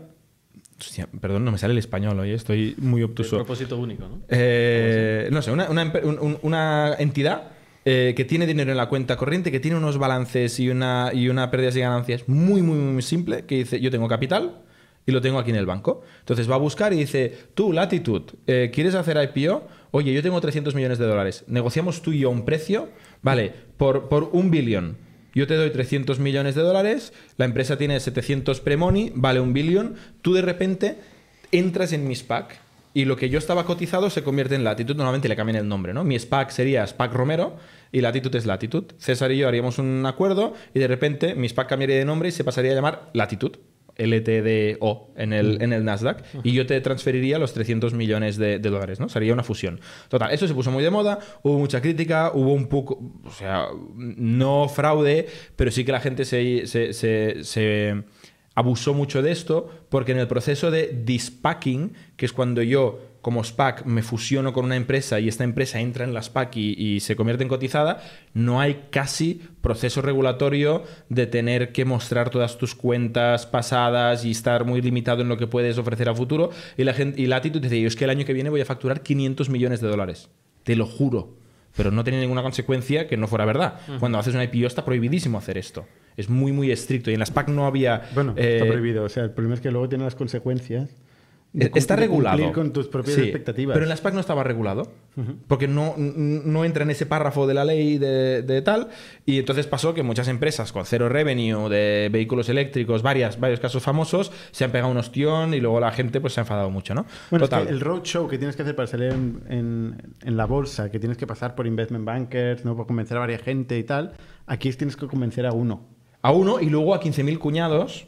Hostia, perdón, no me sale el español hoy, estoy muy El obtuso. propósito único, ¿no? Eh, no sé, una, una un- una entidad eh, que tiene dinero en la cuenta corriente, que tiene unos balances y una, y una pérdidas y ganancias muy, muy, muy simple, que dice, yo tengo capital y lo tengo aquí en el banco. Entonces va a buscar y dice, tú, Latitud, eh, ¿quieres hacer IPO? Oye, yo tengo 300 millones de dólares. Negociamos tú y yo un precio, vale, por, por un billón. Yo te doy 300 millones de dólares, la empresa tiene 700 pre-money, vale un billón, tú de repente entras en mi SPAC y lo que yo estaba cotizado se convierte en Latitud. Normalmente le cambian el nombre, ¿no? Mi SPAC sería SPAC Romero y Latitud es Latitud. César y yo haríamos un acuerdo y de repente mi SPAC cambiaría de nombre y se pasaría a llamar Latitud. LTDO en el, en el Nasdaq y yo te transferiría los 300 millones de, de dólares, ¿no? Sería una fusión. Total, eso se puso muy de moda, hubo mucha crítica, hubo un poco, o sea, no fraude, pero sí que la gente se, se- se- se abusó mucho de esto porque en el proceso de dispacking, que es cuando yo como SPAC me fusiono con una empresa y esta empresa entra en la SPAC y, y se convierte en cotizada, no hay casi proceso regulatorio de tener que mostrar todas tus cuentas pasadas y estar muy limitado en lo que puedes ofrecer a futuro. Y la gente y Latitude dice, yo es que el año que viene voy a facturar 500 millones de dólares. Te lo juro. Pero no tenía ninguna consecuencia que no fuera verdad. Cuando haces una IPO está prohibidísimo hacer esto. Es muy, muy estricto. Y en la SPAC no había... Bueno, eh, está prohibido. O sea, el problema es que luego tiene las consecuencias. De Está regulado. Con tus propias Sí, expectativas. Pero en la SPAC no estaba regulado. Porque no, no entra en ese párrafo de la ley de, de tal. Y entonces pasó que muchas empresas con cero revenue de vehículos eléctricos, varias, varios casos famosos, se han pegado un ostión y luego la gente pues se ha enfadado mucho, ¿no? Bueno, Total. es que el roadshow que tienes que hacer para salir en, en- en la bolsa, que tienes que pasar por investment bankers, ¿no? por convencer a varias gente y tal, aquí tienes que convencer a uno. A uno y luego a 15.000 cuñados,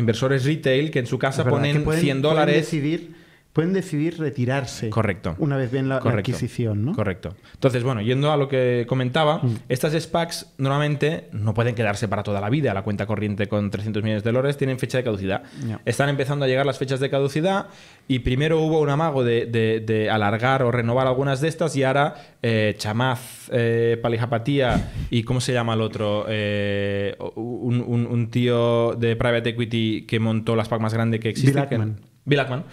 inversores retail, que en su casa verdad, ponen que pueden- 100 pueden dólares. decidir, pueden decidir retirarse. Correcto. Una vez ven la, adquisición, ¿no? Correcto. Entonces, bueno, yendo a lo que comentaba, Mm. estas SPACs normalmente no pueden quedarse para toda la vida. La cuenta corriente con 300 millones de dólares tienen fecha de caducidad. Están empezando a llegar las fechas de caducidad y primero hubo un amago de, de- de alargar o renovar algunas de estas y ahora eh, Chamaz, eh, Palijapatía y ¿cómo se llama el otro? Eh, un, un- un tío de private equity que montó la SPAC más grande que existe. Bill que- Ackman. Bill Ackman,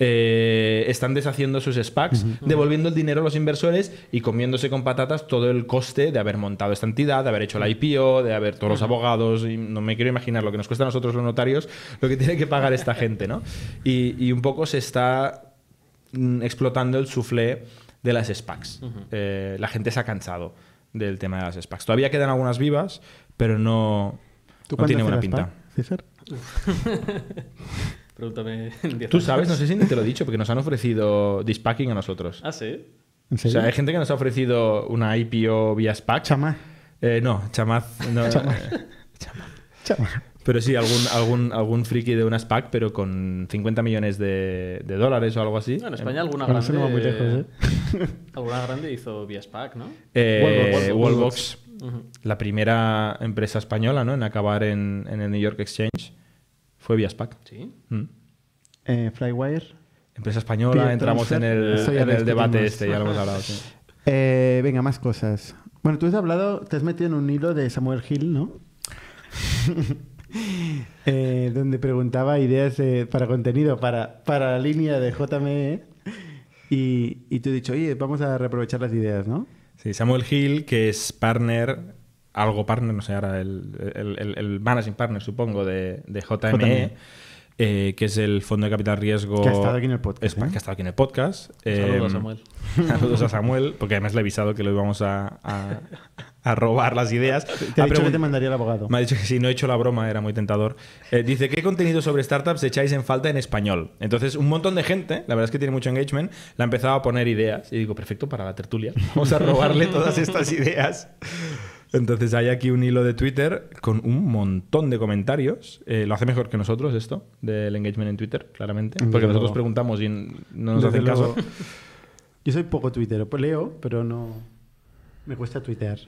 eh, están deshaciendo sus SPACs, devolviendo el dinero a los inversores y comiéndose con patatas todo el coste de haber montado esta entidad, de haber hecho la IPO, de haber todos los abogados. Y no me quiero imaginar lo que nos cuesta a nosotros los notarios, lo que tiene que pagar esta gente, ¿no? Y, y un poco se está mm, explotando el suflé de las SPACs. Eh, la gente se ha cansado del tema de las SPACs. Todavía quedan algunas vivas, pero no, ¿Tú no tiene buena pinta. SPAC, César? Pregúntame en 10 Tú años. sabes, no sé si ni te lo he dicho, porque nos han ofrecido dispacking a nosotros. Ah, sí. ¿En O sea, hay gente que nos ha ofrecido una IPO vía SPAC. Chama. Eh, no, chamaz. no, Chamaz. eh, Chama. pero sí, algún, algún, algún friki de una SPAC, pero con 50 millones de, de dólares o algo así. No, en España alguna grande. eso no va muy lejos, ¿eh? Alguna grande hizo vía SPAC, ¿no? Eh, Wallbox, la primera empresa española ¿no? en acabar en, en el New York Exchange, fue vía SPAC. Sí. Mm. Eh, Flywire. Empresa española, Peer entramos en el, en debate este, ya lo hemos hablado. sí. Eh, venga, más cosas. Bueno, tú has hablado, te has metido en un hilo de Samuel Hill, ¿no? Eh, donde preguntaba ideas eh, para contenido para, para la línea de JME. Y, y tú has dicho, oye, vamos a reaprovechar las ideas, ¿no? Sí, Samuel Hill, que es partner, algo partner, no sé, ahora el, el, el- el managing partner, supongo, de, de JME, JME. eh, que es el fondo de capital riesgo. Que ha estado aquí en el podcast, ¿eh? Que ha estado aquí en el podcast. Saludos, Eh, Samuel. Saludos a Samuel, porque además le he avisado que lo íbamos a, a- a robar las ideas. Te Ha dicho que te mandaría el abogado. me ha dicho que si no he hecho la broma, era muy tentador. Eh, dice, ¿qué contenido sobre startups echáis en falta en español? Entonces, un montón de gente, la verdad es que tiene mucho engagement, le ha empezado a poner ideas. Y digo, perfecto para la tertulia. Vamos a robarle todas estas ideas. Entonces, hay aquí un hilo de Twitter con un montón de comentarios. Eh, lo hace mejor que nosotros esto, del engagement en Twitter, claramente. Desde Porque nosotros luego. preguntamos y no nos Desde hacen caso. Yo soy poco pues leo, pero no me cuesta tuitear.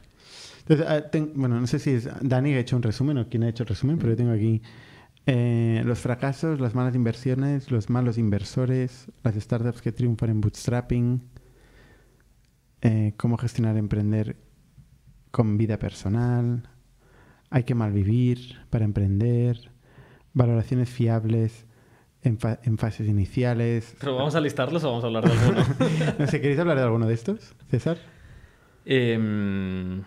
Entonces, ah, ten- bueno, no sé si es Dani ha hecho un resumen o quién ha hecho el resumen, pero yo tengo aquí eh, los fracasos, las malas inversiones, los malos inversores, las startups que triunfan en bootstrapping, eh, cómo gestionar emprender con vida personal, hay que malvivir para emprender, valoraciones fiables en, fa- en fases iniciales, Pero vamos a listarlos o vamos a hablar de alguno. no sé, ¿queréis hablar de alguno de estos, César? Em,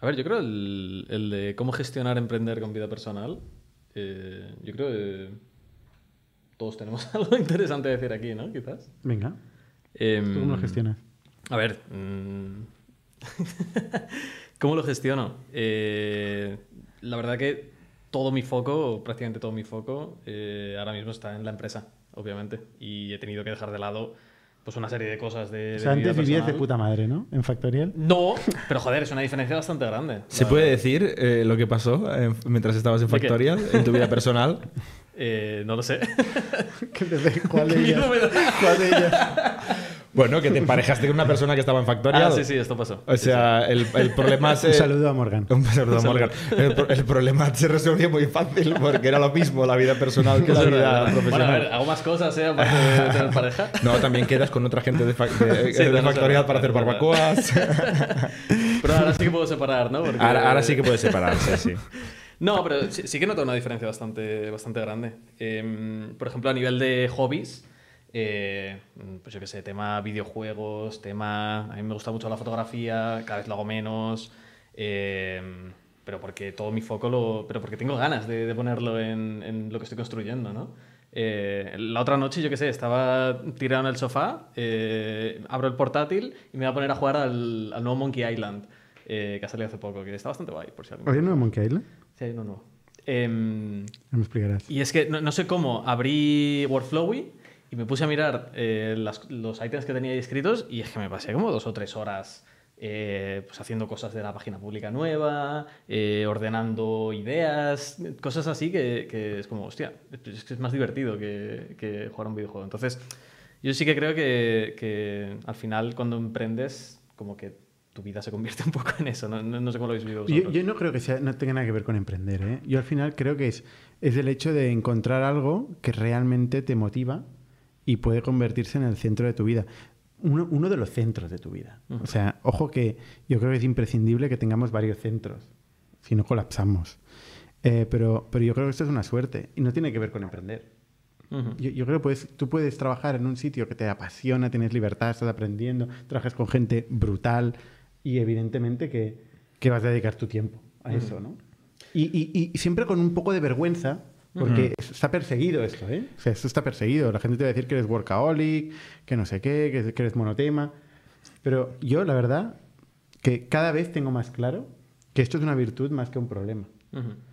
a ver, yo creo el, el de cómo gestionar emprender con vida personal. eh, yo creo que todos tenemos algo interesante decir aquí, ¿no? Quizás. Venga, Em, ¿tú cómo lo gestionas? A ver. mm, ¿Cómo lo gestiono? Eh, la verdad que todo mi foco, o prácticamente todo mi foco, eh, ahora mismo está en la empresa, obviamente. Y he tenido que dejar de lado pues una serie de cosas de, O sea, de antes vivías de puta madre, ¿no? En Factorial. No, pero joder, es una diferencia bastante grande. ¿Se puede verdad. decir eh, lo que pasó mientras estabas en. Factorial, en tu vida personal? Eh, no lo sé. ¿Cuál de ellas? ¿Cuál de ellas? Bueno, que te emparejaste con una persona que estaba en Factorial. Ah, sí, sí, esto pasó. O sea, el, el problema se... Un saludo a Morgan. Un saludo a Morgan. El, pro- el problema se resolvió muy fácil porque era lo mismo la vida personal que la vida es verdad. Bueno, a profesional. ver, hago más cosas, ¿eh? Aparte de tener pareja. No, también quedas con otra gente de, fa- de- Sí, de no, no, Factorial no, para hacer barbacoas. Pero ahora sí que puedo separar, ¿no? Porque- Ahora, ahora sí que puedes separarse, sí. No, pero sí, sí que noto una diferencia bastante, bastante grande. Em, por ejemplo, a nivel de hobbies, eh, pues yo qué sé, tema videojuegos, tema... A mí me gusta mucho la fotografía, cada vez lo hago menos, em, pero porque todo mi foco lo... Pero porque tengo ganas de, de ponerlo en, en lo que estoy construyendo, ¿no? Eh, la otra noche, yo qué sé, estaba tirado en el sofá, eh, abro el portátil y me voy a poner a jugar al, al nuevo Monkey Island, eh, que ha salido hace poco, que está bastante guay, por si alguien... ¿Oye, no Monkey Island? Sí, no, no. Em, No me explicarás. y es que no, no sé cómo, abrí Workflowy y me puse a mirar eh, las- los ítems que tenía ahí escritos y es que me pasé como dos o tres horas eh, pues haciendo cosas de la página pública nueva, eh, ordenando ideas, cosas así que, que es como, hostia, es que es más divertido que, que jugar a un videojuego. Entonces, yo sí que creo que, que al final cuando emprendes, como que tu vida se convierte un poco en eso. No, no- no sé cómo lo habéis vivido Yo, vosotros. yo no creo que sea, no tenga nada que ver con emprender. ¿eh? Yo al final creo que es, es el hecho de encontrar algo que realmente te motiva y puede convertirse en el centro de tu vida. Uno, uno de los centros de tu vida. O sea, ojo que yo creo que es imprescindible que tengamos varios centros. Si no, colapsamos. Eh, pero, pero yo creo que esto es una suerte y no tiene que ver con emprender. Yo, yo creo que puedes, tú puedes trabajar en un sitio que te apasiona, tienes libertad, estás aprendiendo, trabajas con gente brutal y evidentemente que, que vas a dedicar tu tiempo a eso, ¿no? Y, y- y siempre con un poco de vergüenza, porque está perseguido esto, ¿eh? O sea, esto está perseguido. La gente te va a decir que eres workaholic, que no sé qué, que, que eres monotema. Pero yo, la verdad, que cada vez tengo más claro que esto es una virtud más que un problema.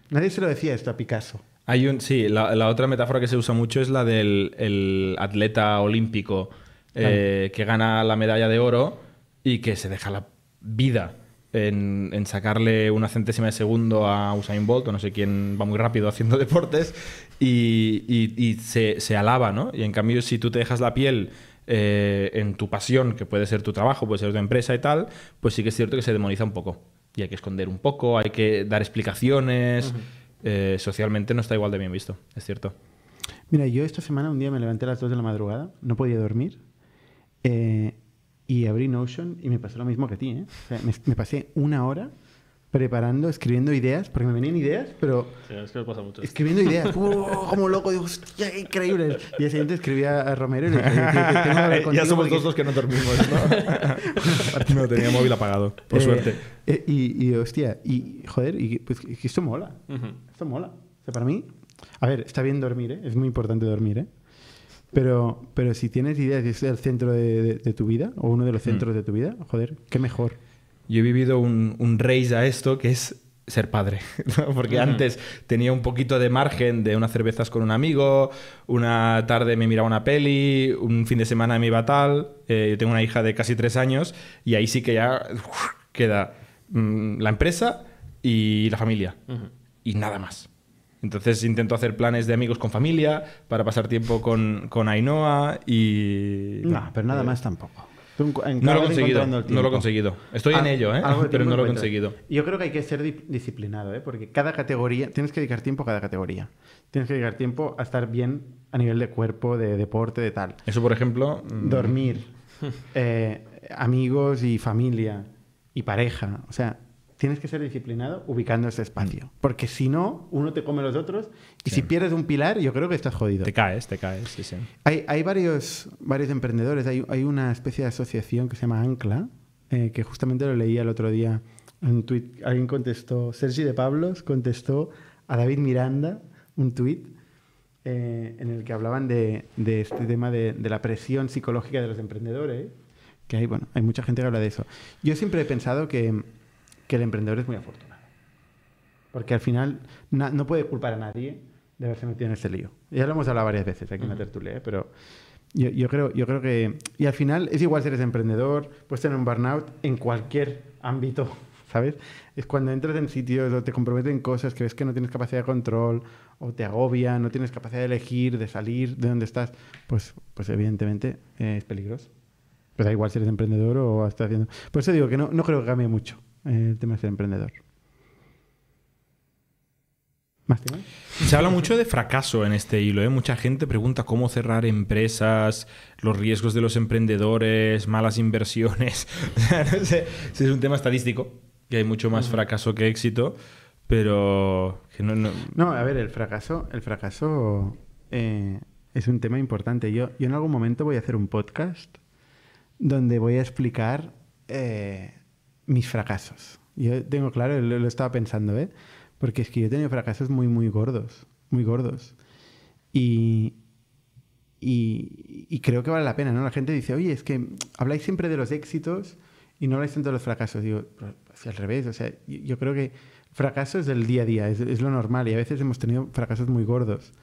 Nadie se lo decía esto a Picasso. Hay un, sí, la, la otra metáfora que se usa mucho es la del el atleta olímpico eh, que gana la medalla de oro y que se deja la vida en, en sacarle una centésima de segundo a Usain Bolt, o no sé quién va muy rápido haciendo deportes, y, y- y se, se alaba, ¿no? Y en cambio, si tú te dejas la piel eh, en tu pasión, que puede ser tu trabajo, puede ser tu empresa y tal, pues sí que es cierto que se demoniza un poco. Y hay que esconder un poco, hay que dar explicaciones. Eh, socialmente no está igual de bien visto, es cierto. Mira, yo esta semana un día me levanté a las 2 de la madrugada, no podía dormir, eh, y abrí Notion y me pasó lo mismo que a ti, ¿eh? O sea, me, me pasé una hora preparando, escribiendo ideas, porque me venían ideas, pero Sí, es que me pasa mucho. escribiendo ideas, ¡oh, como loco, digo, hostia, qué increíble. Y al siguiente escribía a Romero y le dije, "Tío, que tengo que hablar ya somos porque- dos los que no dormimos, ¿no? no, tenía móvil apagado, por Eh, suerte. eh, y, y, hostia, y joder, y pues esto mola. Ujú. Esto mola. O sea, para mí, a ver, está bien dormir, ¿eh? Es muy importante dormir, ¿eh? Pero, pero si tienes ideas y es el centro de, de- de tu vida, o uno de los Mm. centros de tu vida, joder, qué mejor. Yo he vivido un, un race a esto que es ser padre. ¿no? Porque antes tenía un poquito de margen de unas cervezas con un amigo, una tarde me miraba una peli, un fin de semana me iba tal. Eh, yo tengo una hija de casi tres años y ahí sí que ya queda mm, la empresa y la familia. Y nada más. Entonces intento hacer planes de amigos con familia para pasar tiempo con, con Ainhoa y... No, pero nada más tampoco. No lo he conseguido, no lo he conseguido. Estoy en ello, ¿eh? pero no lo he conseguido. Yo creo que hay que ser di- disciplinado, ¿eh? porque cada categoría, tienes que dedicar tiempo a cada categoría. Tienes que dedicar tiempo a estar bien a nivel de cuerpo, de deporte, de tal. Eso, por ejemplo... mm, Dormir, eh, amigos y familia y pareja. O sea, tienes que ser disciplinado ubicando ese espacio. Porque si no, uno te come los otros y Sí. si pierdes un pilar, yo creo que estás jodido. Te caes, te caes, sí, sí. Hay, hay varios, varios emprendedores. Hay, hay una especie de asociación que se llama Ancla, eh, que justamente lo leía el otro día en un tuit. Alguien contestó, Sergi de Pablos contestó a David Miranda un tuit eh, en el que hablaban de, de este tema de, de la presión psicológica de los emprendedores. Que hay, bueno, hay mucha gente que habla de eso. Yo siempre he pensado que, que el emprendedor es muy afortunado. Porque al final na- no puede culpar a nadie de haberse metido en este lío. Ya lo hemos hablado varias veces aquí en la tertulia, ¿eh? pero yo, yo creo, yo creo que... Y al final es igual si eres emprendedor, puedes tener un burnout en cualquier ámbito, ¿sabes? Es cuando entras en sitios o te comprometen cosas que ves que no tienes capacidad de control o te agobia, no tienes capacidad de elegir, de salir de donde estás, pues, pues evidentemente eh, es peligroso. Pero da igual si eres emprendedor o estás haciendo... Por eso digo que no, no creo que cambie mucho el tema de ser emprendedor. ¿Más temas? Se habla mucho de fracaso en este hilo. ¿eh? Mucha gente pregunta cómo cerrar empresas, los riesgos de los emprendedores, malas inversiones. No sé si es un tema estadístico, que hay mucho más fracaso que éxito, pero que no, no- No, a ver, el fracaso, el fracaso eh, es un tema importante. Yo, yo en algún momento voy a hacer un podcast donde voy a explicar eh, mis fracasos. Yo tengo claro, lo, lo estaba pensando, ¿eh? Porque es que yo he tenido fracasos muy, muy gordos, muy gordos. Y, y, creo que vale la pena, ¿no? La gente dice, oye, es que habláis siempre de los éxitos y no habláis tanto de los fracasos. Digo, pero es al revés, o sea, yo, creo que fracaso es del día a día, es lo normal y a veces hemos tenido fracasos muy gordos.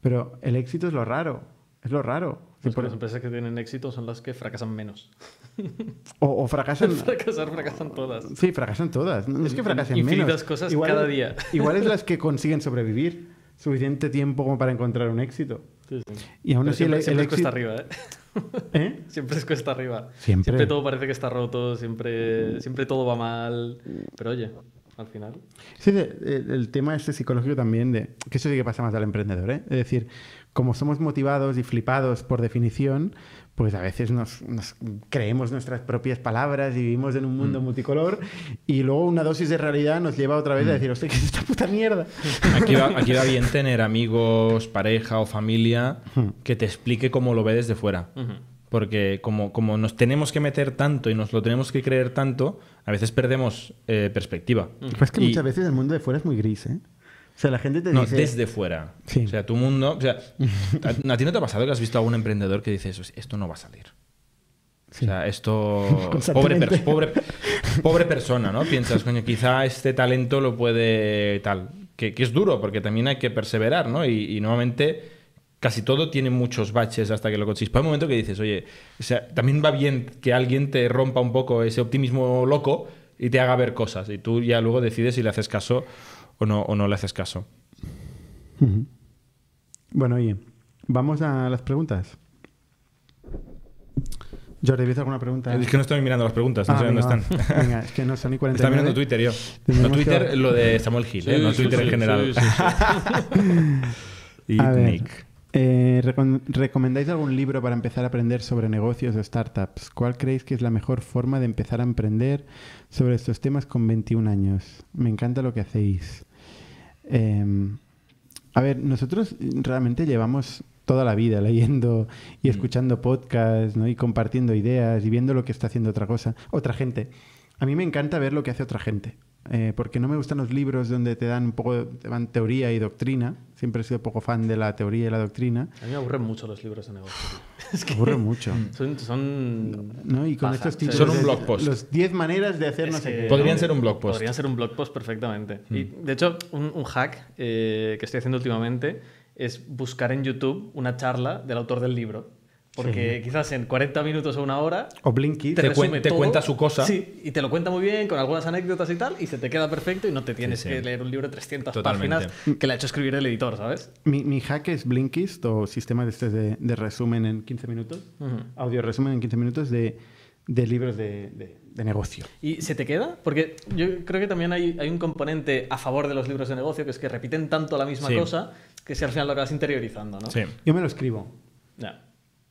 Pero el éxito es lo raro, es lo raro. Pues por- las empresas que tienen éxito son las que fracasan menos. o, o fracasan... Fracasar, fracasan todas. Sí, fracasan todas. No es que fracasen Infinitas menos. cosas cada día. Igual es las que consiguen sobrevivir suficiente tiempo como para encontrar un éxito. Sí, sí. Y aún Pero así siempre, el, siempre el es cuesta éxito... arriba, ¿eh? ¿Eh? Siempre es cuesta arriba. Siempre. todo parece que está roto, siempre, siempre todo va mal. Pero oye, al final. Sí, de- el tema este psicológico también, de que eso sí que pasa más al emprendedor, ¿eh? Es decir, como somos motivados y flipados por definición, pues a veces nos, nos creemos nuestras propias palabras y vivimos en un mundo Mm. multicolor y luego una dosis de realidad nos lleva otra Mm. vez a decir, hostia, ¿qué es esta puta mierda? Aquí va, aquí va bien tener amigos, pareja o familia que te explique cómo lo ve desde fuera. Ujú. Porque como, como nos tenemos que meter tanto y nos lo tenemos que creer tanto, a veces perdemos eh, perspectiva. Pues es que Y- muchas veces el mundo de fuera es muy gris, ¿eh? O sea, la gente te No, dice... desde fuera. Sí. O sea, tu mundo. O sea, ¿a, ti no te ha pasado que has visto a algún emprendedor que dices, esto no va a salir? Sí. O sea, esto. Pobre, per- pobre, pobre persona, ¿no? Piensas, coño, quizá este talento lo puede tal. Que, que es duro, porque también hay que perseverar, ¿no? Y, y normalmente casi todo tiene muchos baches hasta que lo consigues. Pero hay un momento que dices, oye, o sea, también va bien que alguien te rompa un poco ese optimismo loco y te haga ver cosas. Y tú ya luego decides si le haces caso o no, o no le haces caso. Bueno, oye, vamos a las preguntas. Jordi, ¿ves alguna pregunta? Es que no estoy mirando las preguntas, no Ah, sé dónde están. Venga, es que no son ni 49. Estaba mirando Twitter yo. No que- Twitter, lo de Samuel Gil, ¿eh? no Sí, sí, Twitter en sí, general. sí, sí, y A ver. Eh, recom- ¿Recomendáis algún libro para empezar a aprender sobre negocios o startups? ¿Cuál creéis que es la mejor forma de empezar a emprender sobre estos temas con 21 años? Me encanta lo que hacéis. Eh, a ver, nosotros realmente llevamos toda la vida leyendo y escuchando podcasts ¿no? y compartiendo ideas y viendo lo que está haciendo otra cosa, otra gente. A mí me encanta ver lo que hace otra gente. Eh, porque no me gustan los libros donde te dan un poco te dan teoría y doctrina. Siempre he sido poco fan de la teoría y la doctrina. A mí me aburren mucho los libros de negocio. Es que Aburre mucho. son, son ¿no? Y con estos títulos Son un blog post. Los 10 maneras de hacer Es no sé qué. Podrían ¿no? ser un blog post. Podrían ser un blog post perfectamente. Y de hecho, un, un hack eh, que estoy haciendo últimamente es buscar en YouTube una charla del autor del libro. Porque quizás en 40 minutos o una hora O Blinkist. te, Te cuen- te todo. cuenta su cosa. Sí, y te lo cuenta muy bien, con algunas anécdotas y tal, y se te queda perfecto y no te tienes sí. que leer un libro de 300 Totalmente. páginas que le ha hecho escribir el editor, ¿sabes? Mi, mi hack es Blinkist o sistema de, estos de, de resumen en 15 minutos. Audio resumen en 15 minutos de, de libros de, de- de negocio. ¿Y se te queda? Porque yo creo que también hay, hay un componente a favor de los libros de negocio, que es que repiten tanto la misma Sí. cosa que si al final lo acabas interiorizando, ¿no? Sí. Yo me lo escribo. Ya.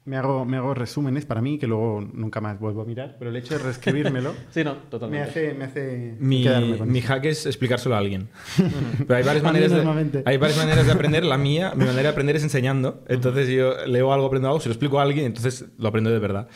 Me hago, me hago resúmenes para mí, que luego nunca más vuelvo a mirar, pero el hecho de reescribírmelo Sí, no, me totalmente. hace, me hace Mi, quedarme con mi eso. hack es explicárselo a alguien. Pero hay varias, maneras de, hay varias maneras de aprender. La mía, mi manera de aprender es enseñando. Entonces yo leo algo, aprendo algo, se lo explico a alguien, entonces lo aprendo de verdad.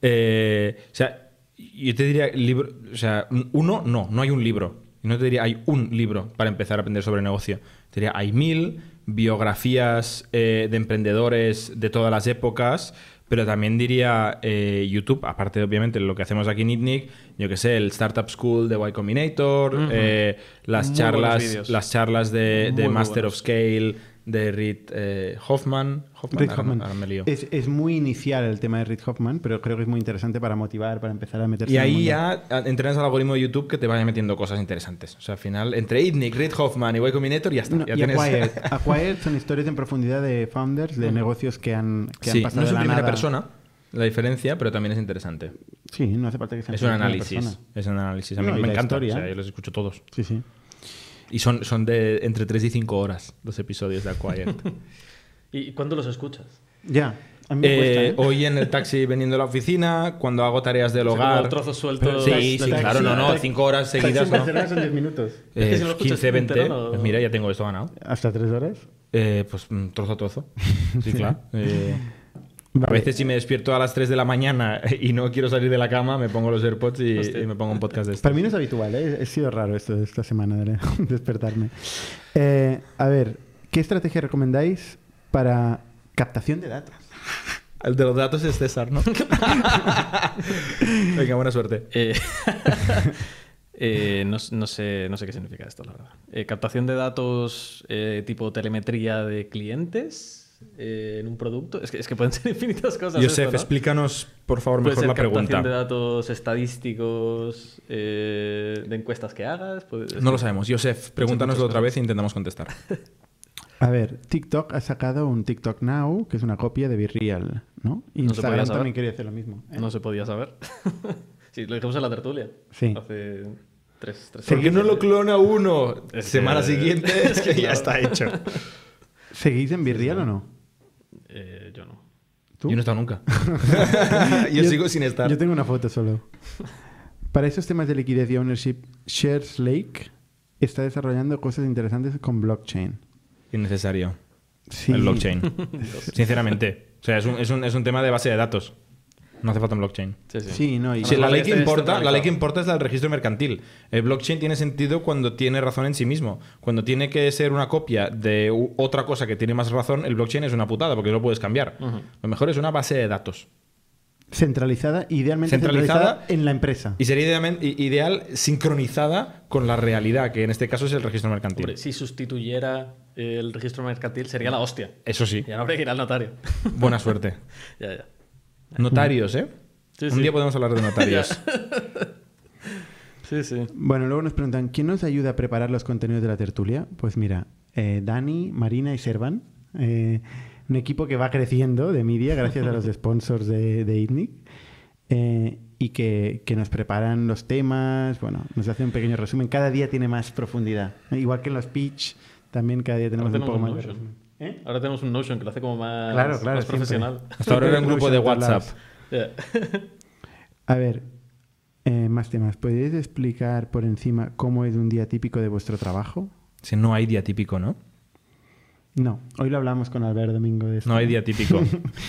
Eh, o sea, yo te diría, libro, o sea, uno, no, no hay un libro. No te diría, hay un libro para empezar a aprender sobre negocio. Te diría, hay mil biografías eh, de emprendedores de todas las épocas, pero también diría eh, YouTube, aparte obviamente lo que hacemos aquí en ITNIC, yo que sé, el Startup School de Y Combinator, eh, las, Muy charlas, las charlas de, Master buenos. of Scale, de Reed eh, Hoffman. Hoffman, Reid ahora- Hoffman. ahora me lío. Es, es muy inicial el tema de Reid Hoffman, pero creo que es muy interesante para motivar, para empezar a meterse Y en el ahí ya entrenas al algoritmo de YouTube que te vaya metiendo cosas interesantes. O sea, al final, entre ITNIC, Reed Hoffman y Y Combinator, ya está. No, ya y tienes- Acquired. Acquired son historias en profundidad de founders, de negocios que han, que han Sí, pasado no es en primera nada. persona la diferencia, pero también es interesante. Sí, no hace falta que sea Es un análisis. Es un análisis. A mí No, me encanta. historia. O sea, yo los escucho todos. Sí, sí. Y son, son de entre 3 y 5 horas los episodios de Acquired. ¿Y cuándo los escuchas? Ya, a mí me Eh, cuesta, ¿eh? Hoy en el taxi veniendo a la oficina, cuando hago tareas del O sea, como hogar. trozos sueltos. Sí, Taxi- sí, claro, no, no, 5 horas seguidas. ¿no? Son 10 minutos. Es que Eh, si lo escuchas 15, 20. entero, no- Pues mira, ya tengo esto ganado. ¿Hasta 3 horas? Eh, pues mm, trozo a trozo. Sí, claro. A veces si me despierto a las 3 de la mañana y no quiero salir de la cama, me pongo los AirPods y, me pongo un podcast de esto. Para mí no es habitual, ¿eh? He sido raro esto de esta semana de despertarme. Eh, a ver, ¿qué estrategia recomendáis para captación de datos? El de los datos es César, ¿no? Venga, buena suerte. Eh, eh, no, no sé, no sé qué significa esto, la verdad. Eh, captación de datos eh, tipo telemetría de clientes eh, en un producto. Es que, es que pueden ser infinitas cosas. Esto, ¿no? explícanos, por favor, mejor ser la pregunta. de datos estadísticos eh, de encuestas que hagas. puede- No lo sabemos. Joseph, pregúntanoslo otra vez e intentamos contestar. A ver, TikTok ha sacado un TikTok Now, que es una copia de Virreal, ¿no? podía Instagram saber. también quería hacer lo mismo. ¿eh? No se podía saber. sí, lo dijimos en la tertulia. Sí. Hace tres, tres ¿Por qué no lo clona uno? Es Semana que- siguiente es que ya está hecho. ¿Seguís en Virreal o no? Eh, yo no. ¿Tú? Yo no he estado nunca. yo, sigo sin estar. Yo tengo una foto solo. Para esos temas de liquidez y ownership, Shares Lake está desarrollando cosas interesantes con blockchain. Innecesario. Sí. El blockchain. Sinceramente. O sea, es un, es, un, es un tema de base de datos. No hace falta un blockchain. Sí, sí. Sí, no, y Sí, la ley que este importa, la ley que importa es la del registro mercantil. El blockchain tiene sentido cuando tiene razón en sí mismo. Cuando tiene que ser una copia de otra cosa que tiene más razón, el blockchain es una putada porque no lo puedes cambiar. Lo mejor es una base de datos. centralizada, idealmente Centralizada centralizada, en la empresa. Y sería ideal sincronizada con la realidad, que en este caso es el registro mercantil. Hombre, si sustituyera el registro mercantil sería la hostia. Eso sí. Ya no habría que ir al notario. Buena suerte. ya, ya. Notarios, ¿eh? Sí, Un día podemos hablar de notarios. Sí, sí. Bueno, luego nos preguntan, ¿quién nos ayuda a preparar los contenidos de la tertulia? Pues mira, eh, Dani, Marina y Servan. eh, un equipo que va creciendo de media gracias a los sponsors de, de ITNIC. eh, y que, que nos preparan los temas, bueno, nos hacen un pequeño resumen. Cada día tiene más profundidad. Igual que en los pitch, también cada día tenemos un poco más ¿Eh? Ahora tenemos un Notion que lo hace como más, Claro, claro, más siempre. profesional. Hasta ahora era un grupo de WhatsApp. A ver, eh, más temas. ¿Podríais explicar por encima cómo es un día típico de vuestro trabajo? Si no hay día típico, ¿no? No, hoy lo hablamos con Albert Domingo de esto. No hay día típico.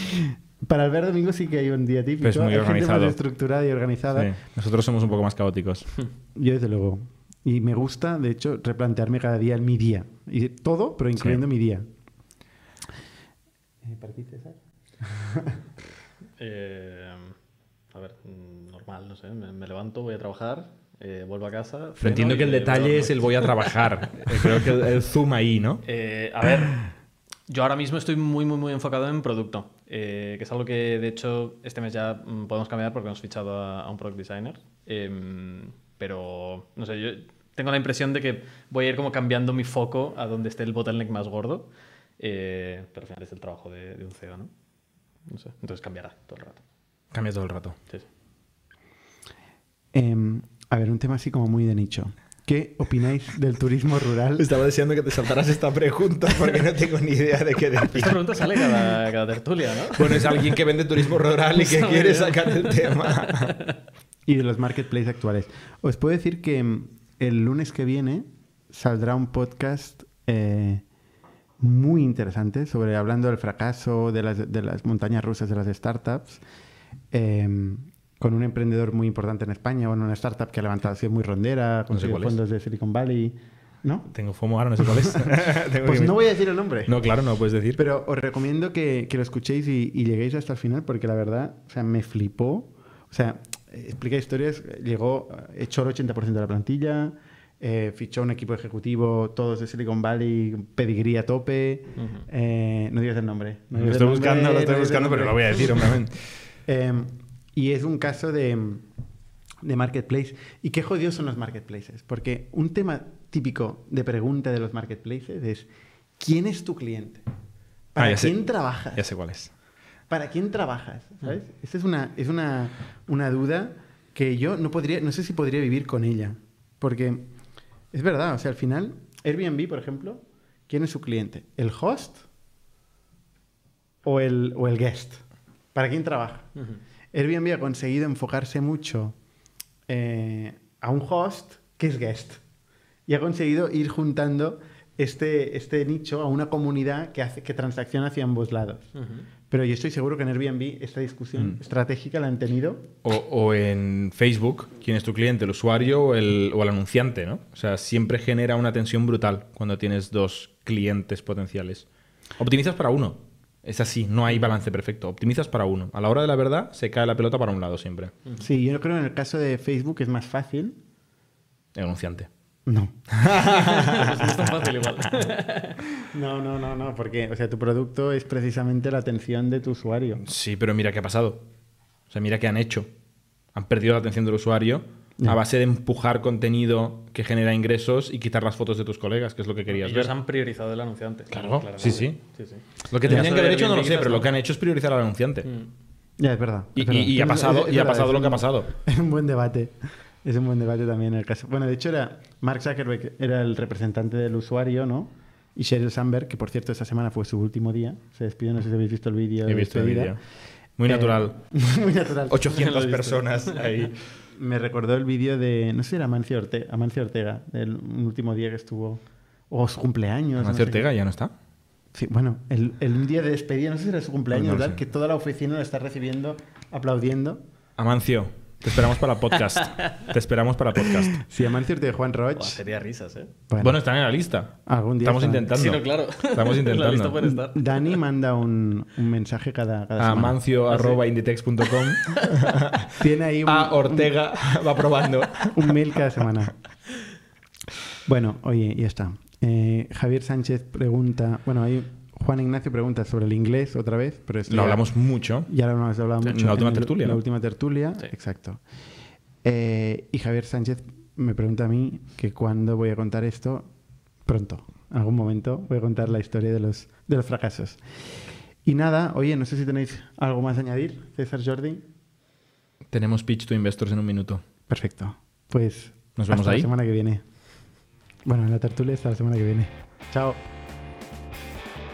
Para Albert Domingo sí que hay un día típico. Pues muy hay gente organizado. más estructurada y organizada. Sí. Nosotros somos un poco más caóticos. Yo desde luego. Y me gusta, de hecho, replantearme cada día mi día. Y todo, pero incluyendo mi día. Eh, ¿Para ti, César? Eh, a ver, normal, no sé. Me, me levanto, voy a trabajar, eh, vuelvo a casa. Pero entiendo que el detalle es el voy a trabajar. Eh, Creo que el, el zoom ahí, ¿no? Eh, a ver, yo ahora mismo estoy muy, muy, muy enfocado en producto, eh, que es algo que de hecho este mes ya mm, podemos cambiar porque hemos fichado a, a un product designer. Em, pero, no sé, yo tengo la impresión de que voy a ir como cambiando mi foco a donde esté el bottleneck más gordo. Eh, pero al final es el trabajo de, de un CEO, ¿no? No sé, entonces cambiará todo el rato. Cambia todo el rato. Sí, sí. Em, a ver, un tema así como muy de nicho. ¿Qué opináis del turismo rural? Estaba deseando que te saltaras esta pregunta porque no tengo ni idea de qué decir. Esta pregunta sale cada, cada tertulia, ¿no? Bueno, es alguien que vende turismo rural y que quiere sacar el tema. y de los marketplaces actuales. Os puedo decir que mm, el lunes que viene saldrá un podcast eh, muy interesante sobre hablando del fracaso de las, de las montañas rusas de las startups. eh, con un emprendedor muy importante en España, bueno, una startup que ha levantado, sido muy rondera, No sé es. fondos de Silicon Valley. ¿No? Tengo FOMO ahora, no sé cuál es. Pues no voy a decir el nombre. No, claro, no lo puedes decir. Pero os recomiendo que, que lo escuchéis y, y lleguéis hasta el final porque la verdad, o sea, me flipó. O sea, explica historias, llegó, eh, echó el 80% de la plantilla, eh, fichó un equipo ejecutivo, todos de Silicon Valley, pedigrí a tope. eh, no digas el nombre. no Lo estoy buscando, nombre, lo estoy buscando, pero lo voy a decir, obviamente. Eh, y es un caso de, de marketplace. ¿Y qué jodidos son los marketplaces? Porque un tema típico de pregunta de los marketplaces es ¿quién es tu cliente? ¿Para Ah, sé. quién trabajas? Ya sé cuál es. ¿Para quién trabajas? ¿Sabes? Esa es una, es una, una duda que yo no podría, no sé si podría vivir con ella. Porque es verdad, o sea, al final, Airbnb, por ejemplo, ¿quién es su cliente? ¿El host o el, o el guest? ¿Para quién trabaja? Airbnb ha conseguido enfocarse mucho eh, a un host que es guest. Y ha conseguido ir juntando este, este nicho a una comunidad que, hace, que transacciona hacia ambos lados. Pero yo estoy seguro que en Airbnb esta discusión estratégica la han tenido. O, o en Facebook, ¿quién es tu cliente? ¿El usuario o el, o el anunciante? ¿no? O sea, siempre genera una tensión brutal cuando tienes dos clientes potenciales. Optimizas para uno. Es así, no hay balance perfecto. Optimizas para uno. A la hora de la verdad, se cae la pelota para un lado siempre. Sí, yo creo que en el caso de Facebook es más fácil. El anunciante. No. Pues no es tan fácil igual. No, no, no, no, porque o sea, tu producto es precisamente la atención de tu usuario. Sí, pero mira qué ha pasado. O sea, mira qué han hecho. Han perdido la atención del usuario a base de empujar contenido que genera ingresos y quitar las fotos de tus colegas, que es lo que querías Ellos ver. han priorizado el anunciante. Claro, claramente. sí, sí. sí, sí. Lo que tendrían que haber hecho no lo sé, pero lo que han hecho es priorizar al anunciante. Mm. Ya, es verdad. Y, es verdad. y- y ha pasado, es- es y ha pasado lo que ha pasado. Es un buen debate. Es un buen debate también en el caso. Bueno, de hecho era Mark Zuckerberg era el representante del usuario, ¿no? Y Sheryl Sandberg, que por cierto esta semana fue su último día, se despidió, no sé si habéis visto el vídeo. He visto el vídeo. Muy Eh, natural. muy natural. 800 Lo he visto. personas ahí. Me recordó el vídeo de, no sé si era Amancio Ortega, Amancio Ortega, un último día que estuvo, o su cumpleaños. Amancio no sé qué. Ortega ya no está. Sí, bueno, el, el día de despedida, no sé si era su cumpleaños, no lo ¿verdad? Que toda la oficina lo está recibiendo, aplaudiendo. Amancio, te esperamos para el podcast. te esperamos para el podcast. Amancio Ortega y Juan Buah, Roch. sería risas, ¿eh? Bueno, están en la lista. algún día Estamos intentando. Sí, no, claro. Estamos En la lista intentando. estar. Dani manda un, un mensaje cada, cada semana. Amancio.inditex.com. Tiene ahí un, A Ortega va probando. un, mail cada semana. Bueno, oye, ya está. Eh, Javier Sánchez pregunta, bueno, ahí Juan Ignacio pregunta sobre el inglés otra vez, pero Lo ya- hablamos mucho. Ya lo hemos hablado En mucho. la última el- tertulia, La ¿no? última tertulia, Sí. exacto. Eh, y Javier Sánchez me pregunta a mí que cuándo voy a contar esto. Pronto, en algún momento voy a contar la historia de los, de los fracasos. Y nada, oye, no sé si tenéis algo más a añadir, César Jordi. Tenemos pitch to investors en un minuto. Perfecto. Pues Nos vemos hasta ahí. la semana que viene. Bueno, en la tertulia hasta la semana que viene. Chao.